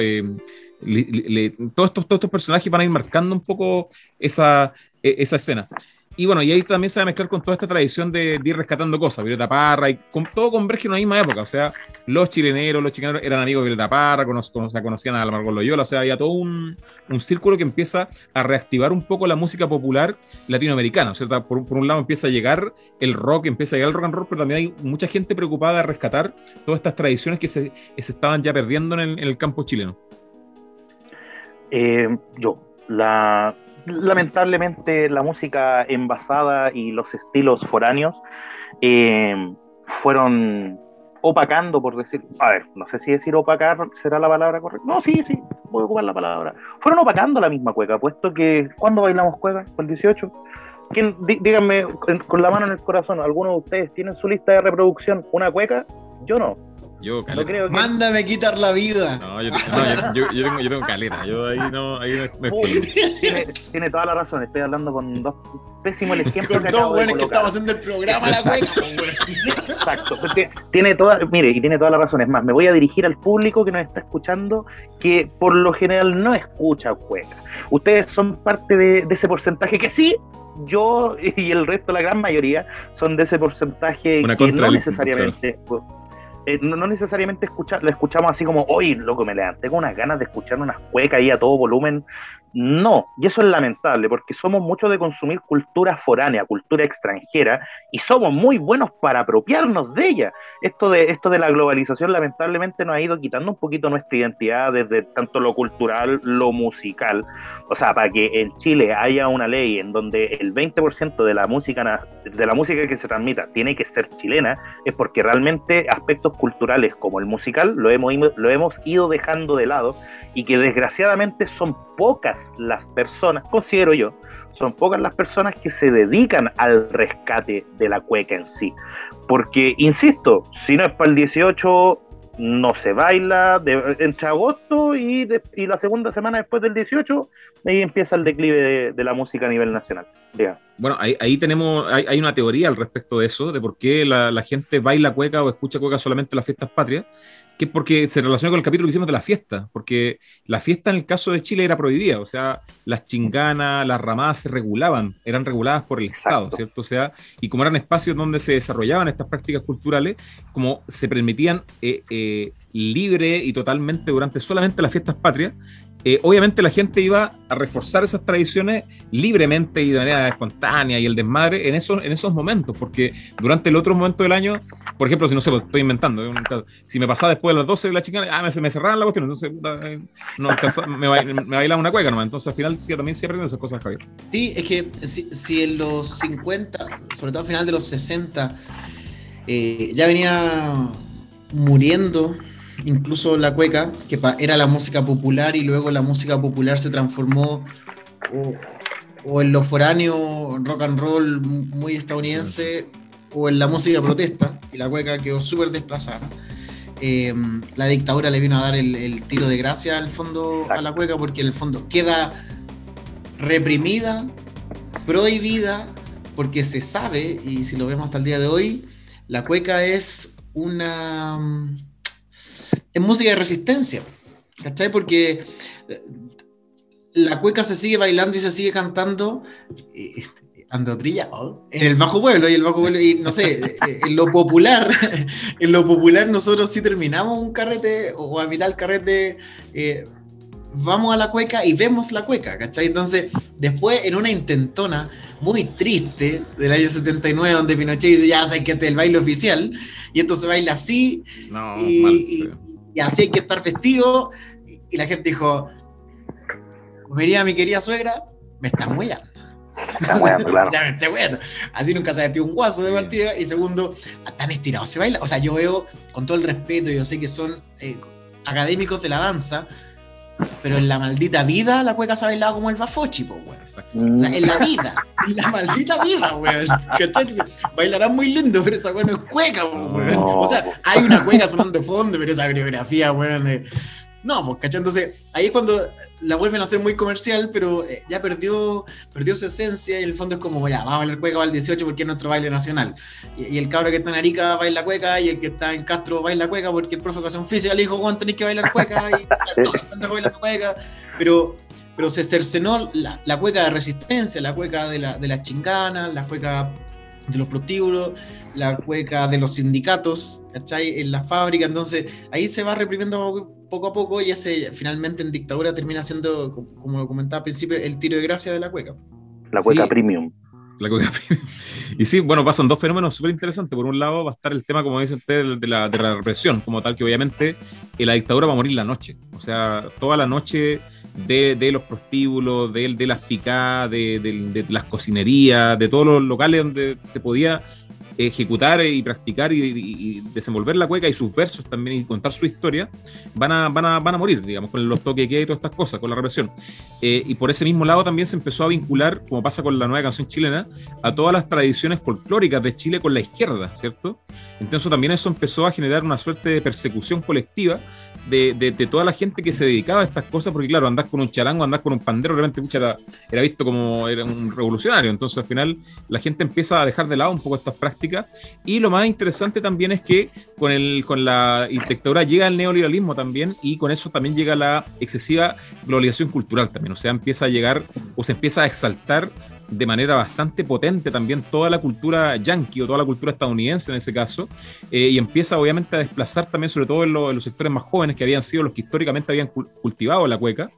todos, estos, todos estos personajes van a ir marcando un poco esa, e, esa escena. Y bueno, y ahí también se va a mezclar con toda esta tradición de, ir rescatando cosas, Violeta Parra, y con, todo converge en la misma época, o sea, los chileneros, los chileneros eran amigos de Violeta Parra, conocían a Margot Loyola, o sea, había todo un, un, círculo que empieza a reactivar un poco la música popular latinoamericana, ¿cierto? Por, por, un lado empieza a llegar el rock, empieza a llegar el rock and roll, pero también hay mucha gente preocupada de rescatar todas estas tradiciones que se, se estaban ya perdiendo en el, en el campo chileno. Eh, yo, la, lamentablemente la música envasada y los estilos foráneos eh, fueron opacando, por decir, a ver, no sé si decir opacar será la palabra correcta. No, sí, sí, voy a ocupar la palabra. Fueron opacando la misma cueca, puesto que, ¿cuándo bailamos cueca? ¿Con el 18? ¿Quién, díganme con la mano en el corazón, ¿alguno de ustedes tienen su lista de reproducción una cueca? Yo no. Yo, caleta. Mándame quitar la vida. No, yo, yo, yo, tengo, yo tengo caleta. Yo ahí no, ahí me, tiene, tiene, toda la razón. Estoy hablando con dos pésimos ejemplos. Con dos buenos que estamos haciendo el programa la cueca. Exacto. Tiene toda, mire, y tiene toda la razón. Es más, me voy a dirigir al público que nos está escuchando, que por lo general no escucha cueca. Ustedes son parte de, de ese porcentaje que sí yo y el resto, la gran mayoría, son de ese porcentaje que no necesariamente. Eh, no, necesariamente escuchar, lo escuchamos así como, hoy loco, me levanté con unas ganas de escuchar unas cuecas ahí a todo volumen. No, y eso es lamentable, porque somos muchos de consumir cultura foránea, cultura extranjera, y somos muy buenos para apropiarnos de ella. Esto de, esto de la globalización lamentablemente nos ha ido quitando un poquito nuestra identidad desde tanto lo cultural, lo musical. O sea, para que en Chile haya una ley en donde el 20% de la música de la música que se transmita tiene que ser chilena, es porque realmente aspectos culturales como el musical lo hemos, lo hemos ido dejando de lado y que desgraciadamente son pocas las personas, considero yo, son pocas las personas que se dedican al rescate de la cueca en sí. Porque, insisto, si no es para el 18, no se baila de, entre agosto y, y, la segunda semana después del 18, ahí empieza el declive de, la música a nivel nacional. Bueno, ahí, tenemos, hay, una teoría al respecto de eso, de por qué la, la gente baila cueca o escucha cueca solamente en las fiestas patrias que porque se relaciona con el capítulo que hicimos de la fiesta, porque la fiesta en el caso de Chile era prohibida, o sea, las chinganas, las ramadas se regulaban, eran reguladas por el Estado, ¿cierto? O sea, y como eran espacios donde se desarrollaban estas prácticas culturales, como se permitían eh, eh, libre y totalmente durante solamente las fiestas patrias, eh, obviamente la gente iba a reforzar esas tradiciones libremente y de manera espontánea y el desmadre en esos, en esos momentos, porque durante el otro momento del año, por ejemplo, si no sé, lo estoy inventando, si me pasaba después de las 12 de la chica, ah, me, me cerraban la cuestión, entonces eh, no, me, me bailaba una cueca nomás, entonces al final sí, también se aprenden esas cosas, Javier. Sí, es que si, si, en los 50, sobre todo al final de los 60, eh, ya venía muriendo incluso la cueca, que era la música popular y luego la música popular se transformó o, en lo foráneo, rock and roll muy estadounidense, o en la música protesta, y la cueca quedó súper desplazada. Eh, la dictadura le vino a dar el, tiro de gracia al fondo a la cueca porque en el fondo queda reprimida, prohibida, porque se sabe, y si lo vemos hasta el día de hoy, la cueca es una es música de resistencia, ¿cachai? Porque eh, la cueca se sigue bailando y se sigue cantando eh, ando trillado en el bajo pueblo y el bajo pueblo y no sé eh, en lo popular en lo popular nosotros si terminamos un carrete o a mitad del carrete vamos a la cueca y vemos la cueca ¿cachai? entonces después en una intentona muy triste del año 79 donde Pinochet dice ya sabes que este es el baile oficial y esto se baila así y, y así hay que estar vestido. Y, la gente dijo, comería mi querida suegra, me está muellando. Está muellando, claro. muellando. Así nunca se ha vestido un guaso de partida. Y segundo, tan estirado se baila. O sea, yo veo, con todo el respeto, yo sé que son eh, académicos de la danza, pero en la maldita vida la cueca se ha bailado como el bafochi, pues, weón. en la vida, en la maldita vida, weón. Bailarán muy lindo, pero esa weón no es cueca, weón. O sea, hay una cueca sonando de fondo, pero esa coreografía, weón, de no, pues, ¿cachai? Entonces, ahí es cuando la vuelven a hacer muy comercial, pero eh, ya perdió, perdió su esencia y en el fondo es como, ya, vamos a bailar cueca, va al 18 porque es nuestro baile nacional. Y, el cabro que está en Arica baila cueca y el que está en Castro baila cueca porque el profe de educación física le dijo, Juan, tenéis que bailar cueca y todos bailar cueca. Pero, pero se cercenó la, la, cueca de resistencia, la cueca de la, de la chingana, la cueca de los prostíbulos, la cueca de los sindicatos, ¿cachai? En la fábrica, entonces ahí se va reprimiendo poco a poco y ese finalmente en dictadura termina siendo, como comentaba al principio, el tiro de gracia de la cueca. La cueca premium. La cueca premium. Y sí, bueno, pasan dos fenómenos súper interesantes. Por un lado va a estar el tema, como dice usted, de la, de la represión, como tal, que obviamente en la dictadura va a morir la noche. O sea, toda la noche de, de los prostíbulos, de, de las picadas, de, de, las cocinerías, de todos los locales donde se podía ejecutar y practicar y, desenvolver la cueca y sus versos también y contar su historia, van a, van a, van a morir, digamos, con los toques que y todas estas cosas, con la represión. Eh, y por ese mismo lado también se empezó a vincular, como pasa con la nueva canción chilena, a todas las tradiciones folclóricas de Chile con la izquierda, ¿cierto? Entonces también eso empezó a generar una suerte de persecución colectiva de, toda la gente que se dedicaba a estas cosas, porque claro, andás con un charango, andás con un pandero, realmente era, era visto como era un revolucionario. Entonces al final la gente empieza a dejar de lado un poco estas prácticas. Y lo más interesante también es que con, el, con la dictadura llega el neoliberalismo también y con eso también llega la excesiva globalización cultural también. O sea, empieza a llegar o se empieza a exaltar de manera bastante potente también toda la cultura yankee o toda la cultura estadounidense en ese caso, eh, y empieza obviamente a desplazar también, sobre todo en, los sectores más jóvenes que habían sido los que históricamente habían cultivado la cueca,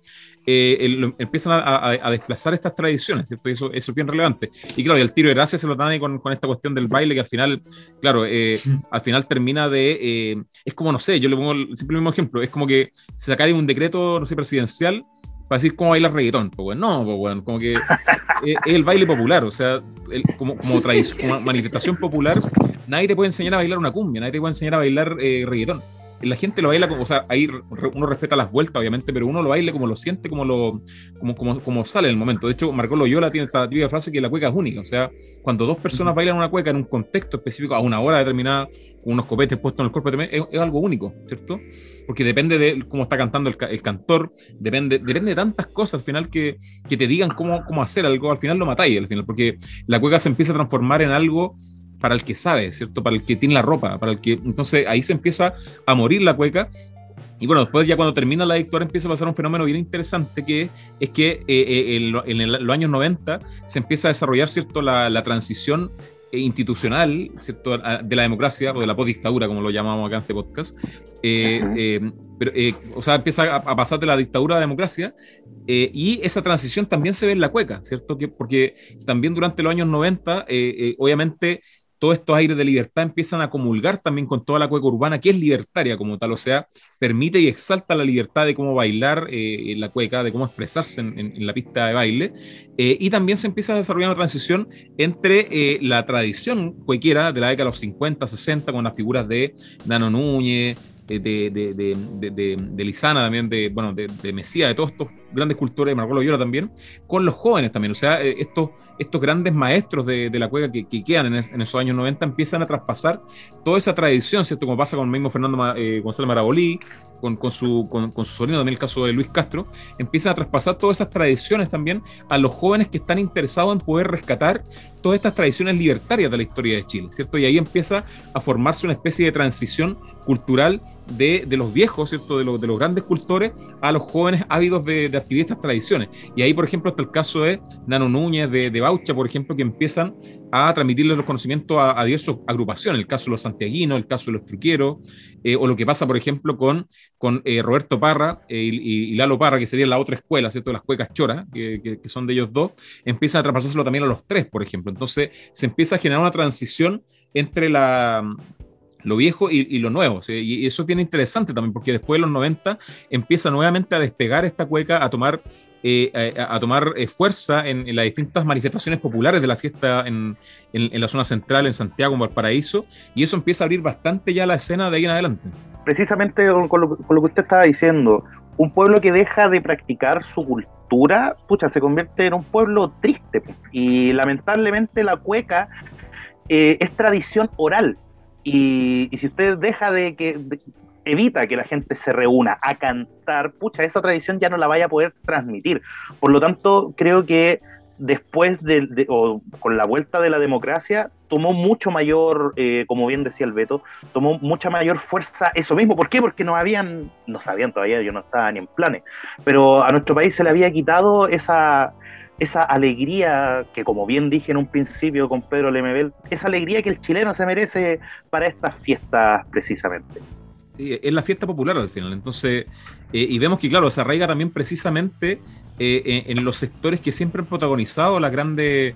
eh, empiezan a, desplazar estas tradiciones, ¿cierto? eso, eso, es bien relevante. Y claro, y el tiro de gracia se lo dan ahí con, con esta cuestión del baile que al final, claro, eh, al final termina de, es como, no sé, yo le pongo el, simple mismo ejemplo, es como que se sacara un decreto, no sé, presidencial para decir cómo bailar reggaetón. Pues bueno, no, pues bueno, como que es, el baile popular, o sea, como, como, como, manifestación popular, nadie te puede enseñar a bailar una cumbia, nadie te puede enseñar a bailar eh, reggaetón la gente lo baila como, o sea, ahí uno respeta las vueltas, obviamente, pero uno lo baila como lo siente, como lo como, como, como sale en el momento. De hecho, Marco Loyola tiene esta típica frase que la cueca es única. O sea, cuando dos personas bailan una cueca en un contexto específico, a una hora determinada, con unos copetes puestos en el cuerpo, es, algo único, ¿cierto? Porque depende de cómo está cantando el, cantor, depende, depende de tantas cosas al final que, que te digan cómo, cómo hacer algo, al final lo matáis, al final, porque la cueca se empieza a transformar en algo para el que sabe, ¿cierto? Para el que tiene la ropa, para el que... Entonces ahí se empieza a morir la cueca. Y bueno, después ya cuando termina la dictadura empieza a pasar un fenómeno bien interesante que es que eh, eh, en, los años 90 se empieza a desarrollar, ¿cierto? La, la transición institucional ¿cierto? de la democracia o de la postdictadura, como lo llamamos acá en este podcast, eh, pero, eh, o sea, empieza a, pasar de la dictadura a la democracia, eh, y esa transición también se ve en la cueca, ¿cierto? Que, porque también durante los años 90, eh, obviamente, todos estos aires de libertad empiezan a comulgar también con toda la cueca urbana, que es libertaria como tal, o sea, permite y exalta la libertad de cómo bailar en la cueca, de cómo expresarse en, la pista de baile, y también se empieza a desarrollar una transición entre la tradición cuequera de la década de los 50, 60, con las figuras de Nano Núñez, de, de, de, de, de Lizana también, de, bueno, de, Mesía, de todos estos grandes cultores, de Marcelo Llora también, con los jóvenes también. O sea, eh, estos, estos grandes maestros de, la cueca que, que quedan en, esos años 90 empiezan a traspasar toda esa tradición, ¿cierto? Como pasa con el mismo Fernando eh, González Marabolí, con, con, su, con, con, su sonido, también el caso de Luis Castro, empiezan a traspasar todas esas tradiciones también a los jóvenes que están interesados en poder rescatar todas estas tradiciones libertarias de la historia de Chile, ¿cierto? Y ahí empieza a formarse una especie de transición cultural de, de los viejos, ¿cierto? De, los, de los grandes cultores a los jóvenes ávidos de, de adquirir estas tradiciones. Y ahí, por ejemplo, está el caso de Nano Núñez, de, de Baucha, por ejemplo, que empiezan a transmitirle los conocimientos a, a diversas agrupaciones, el caso de los santiaguinos, el caso de los truqueros, eh, o lo que pasa, por ejemplo, con, con eh, Roberto Parra eh, y, y, Lalo Parra, que sería la otra escuela, ¿cierto? Las cuecas choras, que, que, que, son de ellos dos, empiezan a traspasárselo también a los tres, por ejemplo. Entonces, se empieza a generar una transición entre la, lo viejo y, y lo nuevo. ¿sí? Y eso es bien interesante también, porque después de los 90 empieza nuevamente a despegar esta cueca, a tomar, eh, a, a, tomar eh, fuerza en, en, las distintas manifestaciones populares de la fiesta en, en, en, la zona central, en Santiago, en Valparaíso, y eso empieza a abrir bastante ya la escena de ahí en adelante. Precisamente con lo, con lo que usted estaba diciendo, un pueblo que deja de practicar su cultura, pucha, se convierte en un pueblo triste. Y lamentablemente la cueca eh, es tradición oral. Y, si usted deja de que evita que la gente se reúna a cantar, pucha, esa tradición ya no la vaya a poder transmitir. Por lo tanto, creo que después de, o con la vuelta de la democracia, tomó mucho mayor, eh, como bien decía el Beto, tomó mucha mayor fuerza eso mismo. ¿Por qué? Porque no habían, no sabían todavía, yo no estaba ni en planes, pero a nuestro país se le había quitado esa, esa alegría que, como bien dije en un principio con Pedro Lemebel, esa alegría que el chileno se merece para estas fiestas precisamente. Sí, es la fiesta popular al final, entonces, eh, y vemos que, claro, se arraiga también precisamente eh, en, en, los sectores que siempre han protagonizado las grandes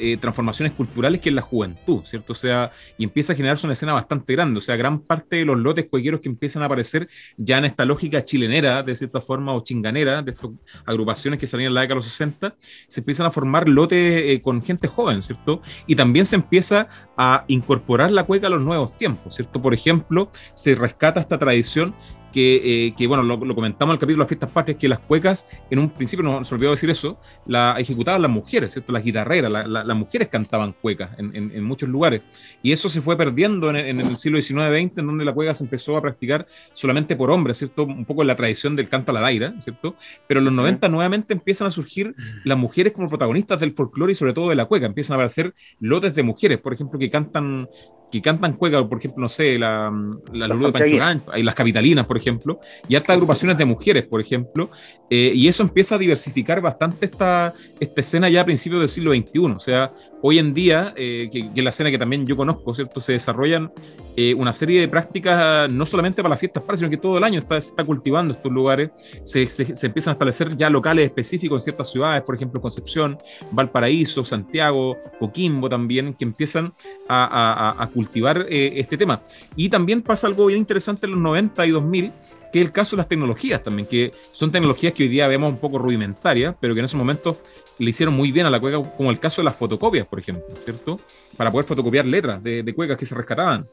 eh, transformaciones culturales que es la juventud, ¿cierto? O sea, y empieza a generarse una escena bastante grande, o sea, gran parte de los lotes cuequeros que empiezan a aparecer ya en esta lógica chilenera, de cierta forma, o chinganera, de estas agrupaciones que salían en la década de los 60, se empiezan a formar lotes eh, con gente joven, ¿cierto? Y también se empieza a incorporar la cueca a los nuevos tiempos, ¿cierto? Por ejemplo, se rescata esta tradición que, eh, que bueno, lo, lo, comentamos en el capítulo de las fiestas patrias, que las cuecas, en un principio no se olvidó decir eso, la ejecutaban las mujeres, ¿cierto? Las guitarreras, la, la, las mujeres cantaban cuecas en, en, en, muchos lugares. Y eso se fue perdiendo en, en el siglo XIX-XX, en donde la cueca se empezó a practicar solamente por hombres, ¿cierto? Un poco en la tradición del canto a la daira, ¿cierto? Pero en los 90 nuevamente empiezan a surgir las mujeres como protagonistas del folclore y sobre todo de la cueca. Empiezan a aparecer lotes de mujeres, por ejemplo, que cantan que cantan cueca, por ejemplo, no sé, la, la, la de Pancho Gancho, y las capitalinas, por ejemplo, y hartas agrupaciones de mujeres, por ejemplo, eh, y eso empieza a diversificar bastante esta, esta escena ya a principios del siglo XXI. O sea, hoy en día, eh, que, que, la escena que también yo conozco, ¿cierto? Se desarrollan eh, una serie de prácticas, no solamente para las fiestas patrias, sino que todo el año está, se está cultivando estos lugares, se, se, se, empiezan a establecer ya locales específicos en ciertas ciudades, por ejemplo, Concepción, Valparaíso, Santiago, Coquimbo también, que empiezan a, a, a cultivar eh, este tema. Y también pasa algo bien interesante en los 90 y 2000, que es el caso de las tecnologías también, que son tecnologías que hoy día vemos un poco rudimentarias, pero que en ese momento le hicieron muy bien a la cueca, como el caso de las fotocopias, por ejemplo, ¿cierto? Para poder fotocopiar letras de, de cuecas que se rescataban.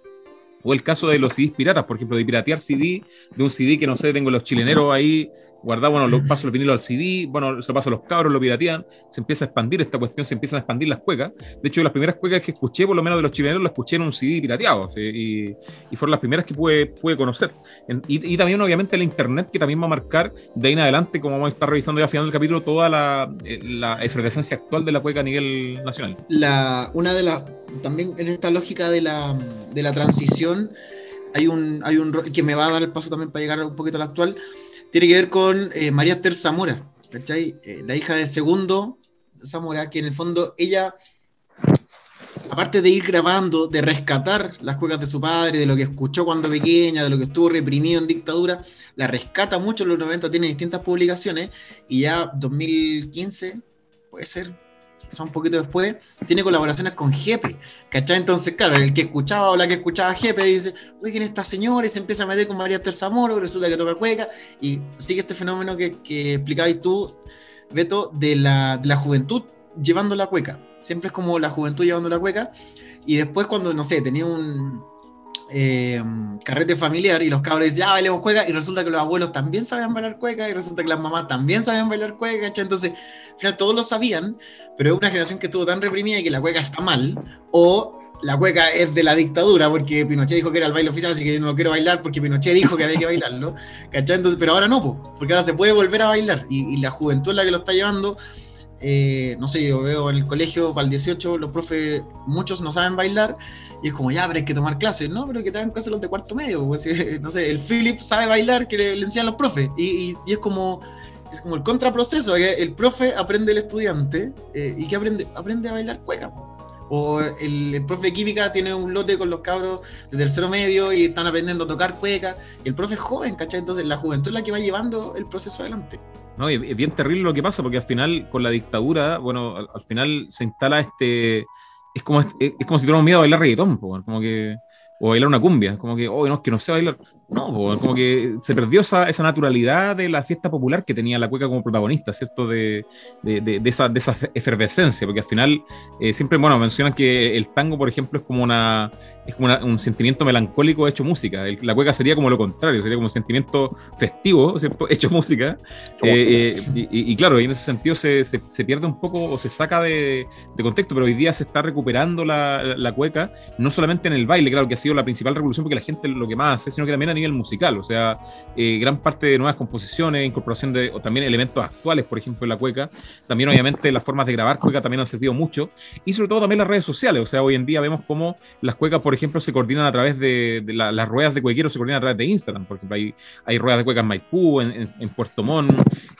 O el caso de los CDs piratas, por ejemplo, de piratear CD, de un CD que no sé, tengo los chileneros ahí guardado, bueno, lo paso el vinilo al CD, bueno, se lo paso a los cabros, lo piratean, se empieza a expandir esta cuestión, se empiezan a expandir las cuecas. De hecho, las primeras cuecas que escuché, por lo menos de los chileneros, las escuché en un CD pirateado, ¿sí? y, y, fueron las primeras que pude, pude conocer. Y, y, también, obviamente, el Internet, que también va a marcar de ahí en adelante, como vamos a estar revisando ya al final del capítulo, toda la, la efervescencia actual de la cueca a nivel nacional. La, una de las, también en esta lógica de la, de la transición, hay un, hay un que me va a dar el paso también para llegar un poquito a la actual, tiene que ver con eh, María Esther Zamora, ¿cachai? Eh, la hija de segundo Zamora, que en el fondo ella aparte de ir grabando, de rescatar las cuecas de su padre, de lo que escuchó cuando pequeña, de lo que estuvo reprimido en dictadura, la rescata mucho en los 90, tiene distintas publicaciones y ya 2015, puede ser, quizá un poquito después, tiene colaboraciones con Jepe, ¿cachai? Entonces, claro, el que escuchaba o la que escuchaba Jepe dice, oye, ¿quién es esta señora? Y se empieza a meter con María Terzamoro, resulta que toca cueca, y sigue este fenómeno que, que explicabas tú, Beto, de la, de la juventud llevando la cueca. Siempre es como la juventud llevando la cueca. Y después cuando, no sé, tenía un eh, carrete familiar y los cabros dicen, ya bailemos cueca, y resulta que los abuelos también sabían bailar cueca, y resulta que las mamás también sabían bailar cueca, entonces, al final todos lo sabían, pero es una generación que estuvo tan reprimida y que la cueca está mal, o la cueca es de la dictadura, porque Pinochet dijo que era el baile oficial, así que yo no lo quiero bailar porque Pinochet dijo que había que bailarlo, ¿cachai? Entonces, pero ahora no, porque ahora se puede volver a bailar, y, y la juventud es la que lo está llevando, eh, no sé, yo veo en el colegio para el 18 los profes, muchos no saben bailar y es como, ya, pero hay que tomar clases, ¿no? Pero que te hagan clases los de cuarto medio, no sé, el Philip sabe bailar que le, enseñan los profes y, y, es como... Es como el contraproceso, que el profe aprende el estudiante eh, y que aprende, aprende a bailar cueca. O el, profe de química tiene un lote con los cabros de tercero medio y están aprendiendo a tocar cueca. Y el profe es joven, ¿cachai? Entonces la juventud es la que va llevando el proceso adelante. No, es bien terrible lo que pasa, porque al final, con la dictadura, bueno, al final se instala este. Es como, es, es como si tuviéramos miedo a bailar reggaetón, como que. O bailar una cumbia, como que, oh, no, es que no sé bailar. No, como que se perdió esa, esa, naturalidad de la fiesta popular que tenía la cueca como protagonista, ¿cierto? De, de, de, de esa, esa, efervescencia, porque al final eh, siempre, bueno, mencionan que el tango, por ejemplo, es como una, es como una, un sentimiento melancólico hecho música. El, la cueca sería como lo contrario, sería como un sentimiento festivo, ¿cierto? Hecho música. Eh, eh, y, y, claro, en ese sentido se, se, se, pierde un poco o se saca de, contexto, pero hoy día se está recuperando la, la, cueca, no solamente en el baile, claro, que ha sido la principal revolución porque la gente lo que más hace, sino que también a nivel musical, o sea, eh, gran parte de nuevas composiciones, incorporación de o también elementos actuales, por ejemplo, en la cueca, también obviamente las formas de grabar cueca también han servido mucho, y sobre todo también las redes sociales, o sea, hoy en día vemos cómo las cuecas, por ejemplo, se coordinan a través de, de la, las ruedas de cuequeros, se coordinan a través de Instagram, por ejemplo, hay, hay ruedas de cueca en Maipú, en Puerto Montt,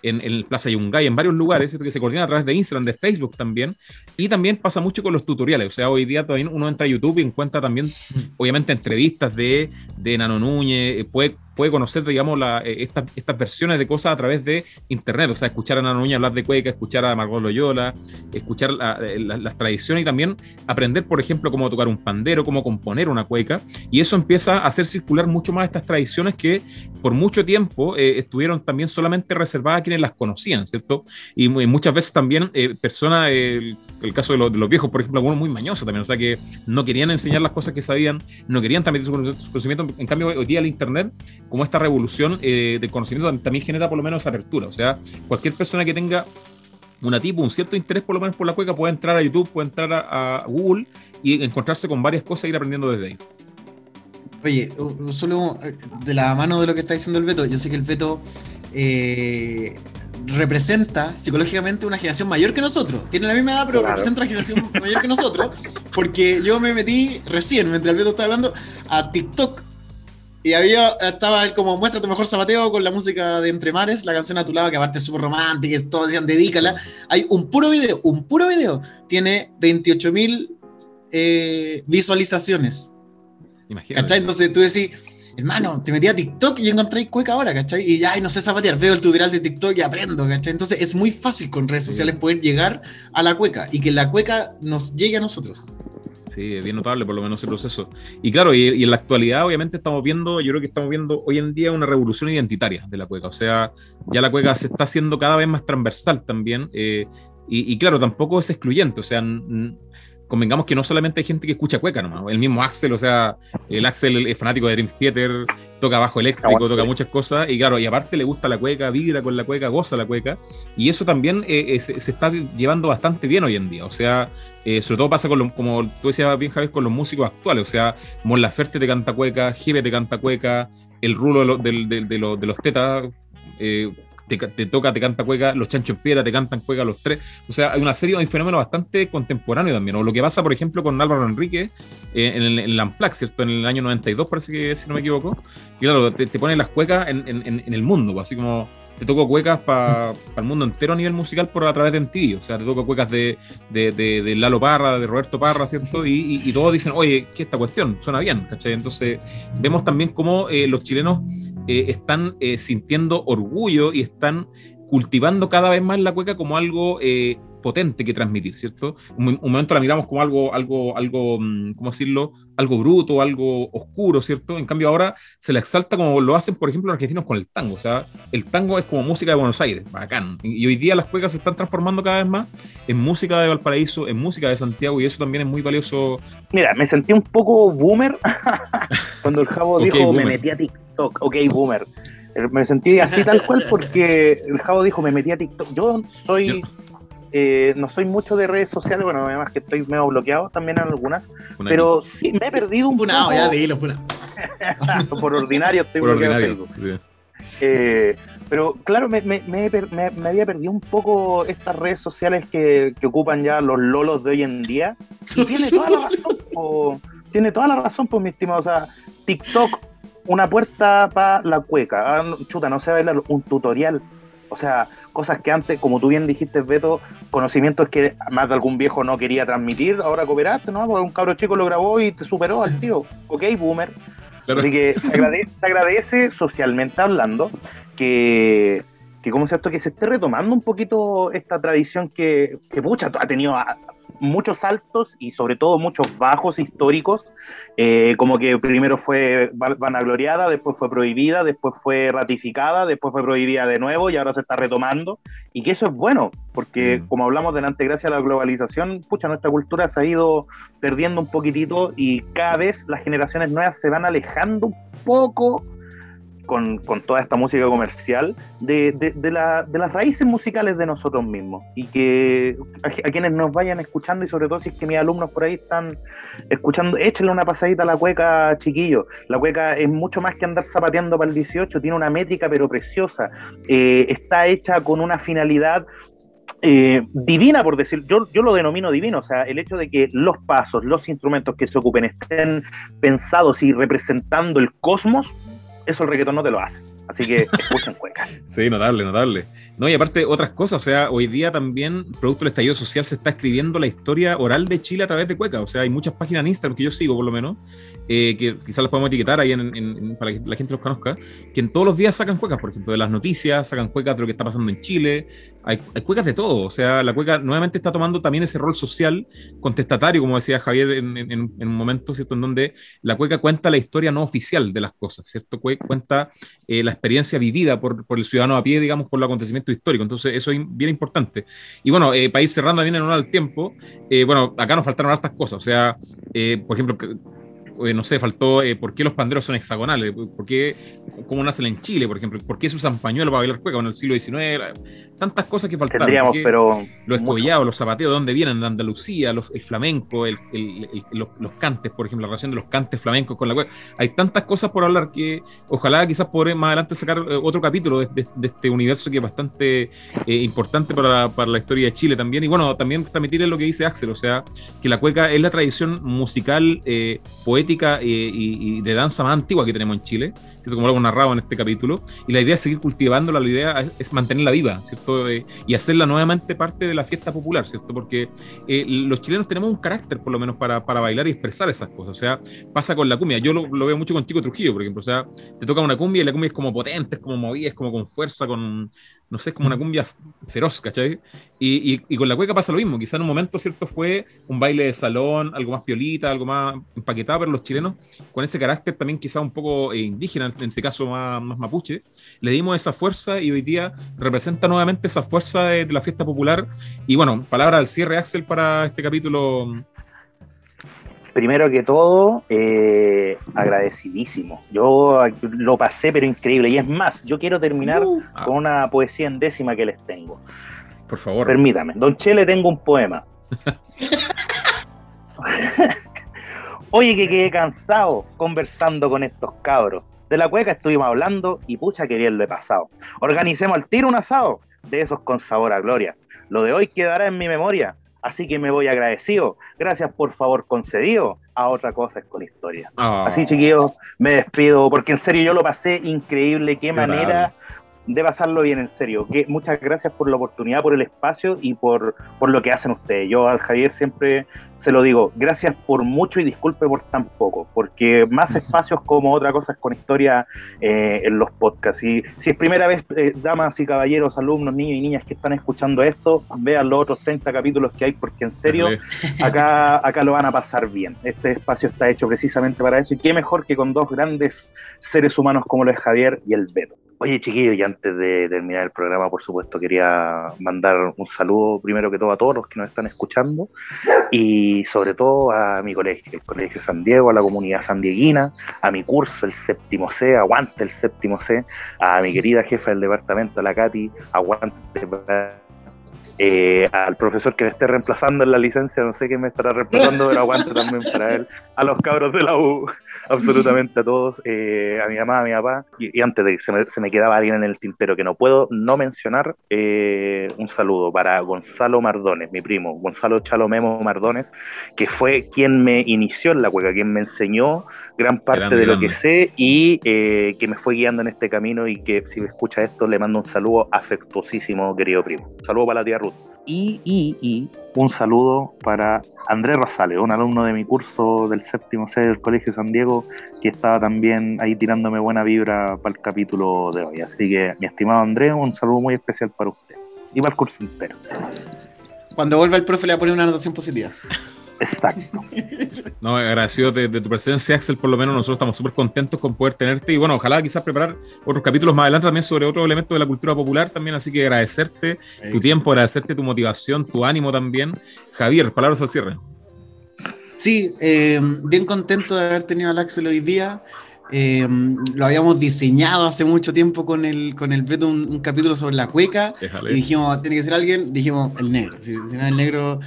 en, en Plaza Yungay, en varios lugares, ¿cierto? que se coordinan a través de Instagram, de Facebook también, y también pasa mucho con los tutoriales, o sea, hoy día también uno entra a YouTube y encuentra también, obviamente, entrevistas de, de Nano Núñez, puede puede conocer, digamos, la, estas, estas versiones de cosas a través de internet, o sea, escuchar a Nano Núñez hablar de cueca, escuchar a Margot Loyola, escuchar la, la, las tradiciones y también aprender, por ejemplo, cómo tocar un pandero, cómo componer una cueca, y eso empieza a hacer circular mucho más estas tradiciones que por mucho tiempo eh, estuvieron también solamente reservadas a quienes las conocían, ¿cierto? Y, muchas veces también eh, personas, eh, el, el, caso de, lo, de, los viejos, por ejemplo, algunos muy mañosos también, o sea, que no querían enseñar las cosas que sabían, no querían también su conocimiento, en cambio hoy día el Internet como esta revolución eh, de conocimiento también genera por lo menos esa apertura. O sea, cualquier persona que tenga una tipo, un cierto interés por lo menos por la cueca puede entrar a YouTube, puede entrar a, a Google y encontrarse con varias cosas e ir aprendiendo desde ahí. Oye, solo eh, de la mano de lo que está diciendo el Beto, yo sé que el Beto eh, representa psicológicamente una generación mayor que nosotros. Tiene la misma edad, pero claro. representa una generación mayor que nosotros, porque yo me metí recién, mientras el Beto estaba hablando, a TikTok y había, estaba él como muestra tu mejor zapateo con la música de Entre Mares, la canción a tu lado, que aparte es súper romántica, y todos decían dedícala. Hay un puro video, un puro video, tiene 28 mil eh, visualizaciones. Imagínate. ¿Cachai? Entonces tú decís, hermano, te metí a TikTok y encontré cueca ahora, ¿cachai? Y ya, no sé zapatear, veo el tutorial de TikTok y aprendo, ¿cachai? Entonces es muy fácil con redes sí. sociales poder llegar a la cueca y que la cueca nos llegue a nosotros. Sí, es bien notable por lo menos ese proceso. Y claro, y, en la actualidad obviamente estamos viendo, yo creo que estamos viendo hoy en día una revolución identitaria de la cueca. O sea, ya la cueca se está haciendo cada vez más transversal también. Eh, y, y, claro, tampoco es excluyente. O sea, convengamos que no solamente hay gente que escucha cueca nomás, el mismo Axel, o sea, el Axel es fanático de Dream Theater, toca bajo eléctrico, toca muchas cosas, y claro, y aparte le gusta la cueca, vibra con la cueca, goza la cueca, y eso también eh, se, se, está llevando bastante bien hoy en día, o sea, eh, sobre todo pasa con lo, como tú decías bien Javier, con los músicos actuales, o sea, Mon Laferte te canta cueca, Jive te canta cueca, el rulo de, lo, de, de, de, los, de los tetas, eh, te, toca, te canta cueca, los chanchos en piedra te cantan cueca los tres. O sea, hay una serie, de fenómenos bastante contemporáneos también. O lo que pasa, por ejemplo, con Álvaro Enrique eh, en, el, en ¿cierto? En el año 92, parece que, si no me equivoco. Que claro, te, ponen las cuecas en, en, el mundo, pues, así como te toco cuecas para el mundo entero a nivel musical por a través de ti. O sea, te toco cuecas de, de, de, Lalo Parra, de Roberto Parra, ¿cierto? Y, y, todos dicen, oye, ¿qué esta cuestión? Suena bien, ¿cachai? Entonces, vemos también cómo eh, los chilenos eh, están eh, sintiendo orgullo y están cultivando cada vez más la cueca como algo eh, potente que transmitir, ¿cierto? Un, momento la miramos como algo, algo, algo, mm, ¿cómo decirlo? Algo bruto, algo oscuro, ¿cierto? En cambio ahora se la exalta como lo hacen, por ejemplo, los argentinos con el tango. O sea, el tango es como música de Buenos Aires, bacán. Y, hoy día las cuecas se están transformando cada vez más en música de Valparaíso, en música de Santiago, y eso también es muy valioso. Mira, me sentí un poco boomer cuando el Jabo dijo, me metí a TikTok, ok, boomer. Eh, me sentí así tal cual porque el Javo dijo, me metí a TikTok. Yo soy, eh, no soy mucho de redes sociales, bueno, además que estoy medio bloqueado también en algunas, pero sí me he perdido un poco. ya dilo, Por ordinario estoy Por bloqueado. Ordinario, eh, pero claro, me, me, me, me, había perdido un poco estas redes sociales que, que, ocupan ya los lolos de hoy en día. Y tiene toda la razón, tiene toda la razón, pues mi estimado. O sea, TikTok una puerta para la cueca. Ah, chuta, no sé bailar, un tutorial. O sea, cosas que antes, como tú bien dijiste, Beto, conocimientos que más de algún viejo no quería transmitir, ahora cooperaste, ¿no? Porque un cabro chico lo grabó y te superó al tío. Ok, boomer. Así que se agradece, socialmente hablando que, que como cierto que se esté retomando un poquito esta tradición que, que mucha ha tenido muchos altos y sobre todo muchos bajos históricos, eh, como que primero fue vanagloriada, después fue prohibida, después fue ratificada, después fue prohibida de nuevo y ahora se está retomando. Y que eso es bueno, porque mm. como hablamos delante, gracias a la globalización, pucha, nuestra cultura se ha ido perdiendo un poquitito y cada vez las generaciones nuevas se van alejando un poco con, toda esta música comercial de, de, las raíces musicales de nosotros mismos. Y que a, quienes nos vayan escuchando y sobre todo si es que mis alumnos por ahí están escuchando, échenle una pasadita a la cueca, chiquillo. La cueca es mucho más que andar zapateando para el 18, tiene una métrica pero preciosa, eh, está hecha con una finalidad eh, divina, por decir, yo, yo lo denomino divino, o sea, el hecho de que los pasos, los instrumentos que se ocupen estén pensados y representando el cosmos, eso el reggaetón no te lo hace. Así que escuchen cueca. sí, notable, notable. No, y aparte otras cosas, o sea, hoy día también, producto del estallido social, se está escribiendo la historia oral de Chile a través de cueca. O sea, hay muchas páginas en Instagram que yo sigo por lo menos, eh, que quizás las podemos etiquetar ahí para que la gente los conozca, que en todos los días sacan cuecas, por ejemplo, de las noticias, sacan cuecas de lo que está pasando en Chile, hay, cuecas de todo, o sea, la cueca nuevamente está tomando también ese rol social contestatario, como decía Javier en, un momento, ¿cierto?, en donde la cueca cuenta la historia no oficial de las cosas, ¿cierto? Cuenta eh, la experiencia vivida por, por, el ciudadano a pie, digamos, por el acontecimiento histórico, entonces eso es bien importante. Y bueno, eh, país cerrando bien en honor al tiempo, bueno, acá nos faltaron hartas cosas, o sea, por ejemplo, eh, no sé, faltó eh, por qué los panderos son hexagonales, por qué, cómo nacen en Chile, por ejemplo, por qué se usan pañuelos para bailar cueca en el siglo XIX, tantas cosas que faltaron. Tendríamos, pero los escobillados, los zapateos, ¿de dónde vienen? De Andalucía, los, el flamenco, el, los, los, cantes, por ejemplo, la relación de los cantes flamencos con la cueca. Hay tantas cosas por hablar que ojalá quizás podré más adelante sacar eh, otro capítulo de, este universo que es bastante importante para, para, la historia de Chile también. Y bueno, también transmitir lo que dice Axel, o sea, que la cueca es la tradición musical poética y, de danza más antigua que tenemos en Chile, ¿cierto? como lo hemos narrado en este capítulo, y la idea es seguir cultivándola, la idea es, mantenerla viva, ¿cierto? Eh, y hacerla nuevamente parte de la fiesta popular, ¿cierto? Porque eh, los chilenos tenemos un carácter, por lo menos, para, para, bailar y expresar esas cosas, o sea, pasa con la cumbia, yo lo, veo mucho con Chico Trujillo, por ejemplo, o sea, te toca una cumbia y la cumbia es como potente, es como movida, es como con fuerza, con, no sé, es como una cumbia feroz, ¿cachai? Y, y, con la cueca pasa lo mismo, quizá en un momento, ¿cierto? Fue un baile de salón, algo más piolita, algo más empaquetado, pero los chilenos, con ese carácter también quizá un poco eh, indígena, en este caso más, más, mapuche, le dimos esa fuerza y hoy día representa nuevamente esa fuerza de, la fiesta popular. Y bueno, palabra al cierre, Axel, para este capítulo primero que todo, eh, agradecidísimo. Yo lo pasé, pero increíble. Y es más, yo quiero terminar uh. con una poesía en décima que les tengo. Por favor. Permítame. Don Chele, tengo un poema. Oye, que quedé cansado conversando con estos cabros. de la cueca estuvimos hablando y pucha que bien lo he pasado. Organicemos al tiro un asado de esos con sabor a gloria. Lo de hoy quedará en mi memoria, así que me voy agradecido. Gracias por favor concedido a otra cosa es con historia. Ah. Así chiquillos, me despido porque en serio yo lo pasé increíble, qué manera de pasarlo bien, en serio. Que, muchas gracias por la oportunidad, por el espacio y por, por lo que hacen ustedes. Yo al Javier siempre se lo digo, gracias por mucho y disculpe por tan poco, porque más espacios como otra cosa es con historia eh, en los podcasts. Y si es primera vez, eh, damas y caballeros, alumnos, niños y niñas que están escuchando esto, vean los otros 30 capítulos que hay, porque en serio, acá, acá lo van a pasar bien. Este espacio está hecho precisamente para eso y qué mejor que con dos grandes seres humanos como lo es Javier y el Beto. Oye, chiquillos, y antes de terminar el programa, por supuesto, quería mandar un saludo primero que todo a todos los que nos están escuchando y sobre todo a mi colegio, el Colegio San Diego, a la comunidad sandieguina, a mi curso, el séptimo C, aguante el séptimo C, a mi querida jefa del departamento, la Katy, aguante eh, al profesor que me esté reemplazando en la licencia, no sé quién me estará reemplazando, pero aguante también para él, a los cabros de la U, absolutamente a todos, eh, a mi mamá, a mi papá, y, y antes de que se me, se me, quedaba alguien en el tintero que no puedo no mencionar, eh, un saludo para Gonzalo Mardones, mi primo, Gonzalo Chalomemo Mardones, que fue quien me inició en la cueca, quien me enseñó gran parte grande, de lo grande. que sé y eh, que me fue guiando en este camino y que si me escucha esto le mando un saludo afectuosísimo, querido primo. Un saludo para la tía Ruth. Y, y, y un saludo para Andrés Rosales, un alumno de mi curso del séptimo C del Colegio San Diego, que estaba también ahí tirándome buena vibra para el capítulo de hoy. Así que, mi estimado Andrés, un saludo muy especial para usted y para el curso entero. Cuando vuelva el profe le va a poner una anotación positiva. Exacto. No, agradecido de, de, tu presencia, Axel. Por lo menos nosotros estamos súper contentos con poder tenerte. Y bueno, ojalá quizás preparar otros capítulos más adelante también sobre otros elementos de la cultura popular también. Así que agradecerte Exacto. tu tiempo, agradecerte tu motivación, tu ánimo también. Javier, palabras al cierre. Sí, eh, bien contento de haber tenido al Axel hoy día. Eh, lo habíamos diseñado hace mucho tiempo con el, con el Beto, un, un capítulo sobre la cueca. Déjale. Y dijimos, tiene que ser alguien, dijimos el negro. Si, si no es el negro,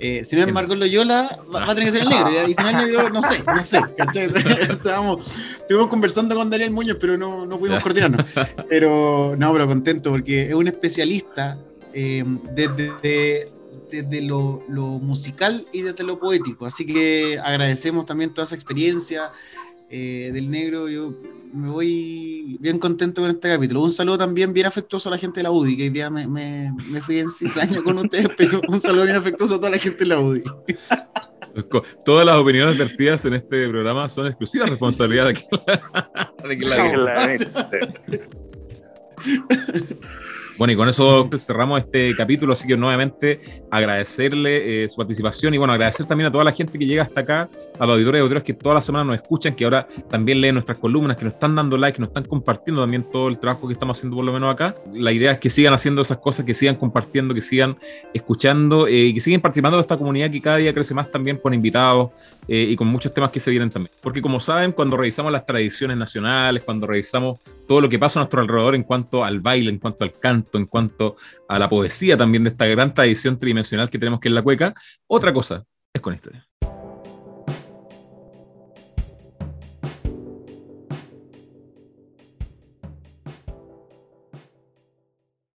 eh, si no es Marco Loyola, va, va, a tener que ser el negro. ¿ya? Y si no es el negro, no sé, no sé. Estábamos, estuvimos conversando con Daniel Muñoz, pero no, no pudimos coordinarnos. Pero no, pero contento porque es un especialista eh, desde, desde lo, lo, musical y desde lo poético. Así que agradecemos también toda esa experiencia eh, del negro. Yo me voy bien contento con este capítulo. Un saludo también bien afectuoso a la gente de la UDI, que hoy día me, me, me fui en cizaña con ustedes, pero un saludo bien afectuoso a toda la gente de la UDI. Todas las opiniones vertidas en este programa son exclusiva responsabilidad de quien la, de quien la Bueno, y con eso cerramos este capítulo, así que nuevamente agradecerle eh, su participación y bueno, agradecer también a toda la gente que llega hasta acá, a los auditores y auditores que todas las semanas nos escuchan, que ahora también leen nuestras columnas, que nos están dando like, que nos están compartiendo también todo el trabajo que estamos haciendo por lo menos acá. La idea es que sigan haciendo esas cosas, que sigan compartiendo, que sigan escuchando eh, y que sigan participando de esta comunidad que cada día crece más también con invitados eh, y con muchos temas que se vienen también. Porque como saben, cuando revisamos las tradiciones nacionales, cuando revisamos todo lo que pasa a nuestro alrededor en cuanto al baile, en cuanto al canto, en cuanto a la poesía también de esta gran tradición tridimensional que tenemos que es la cueca, otra cosa es con historia.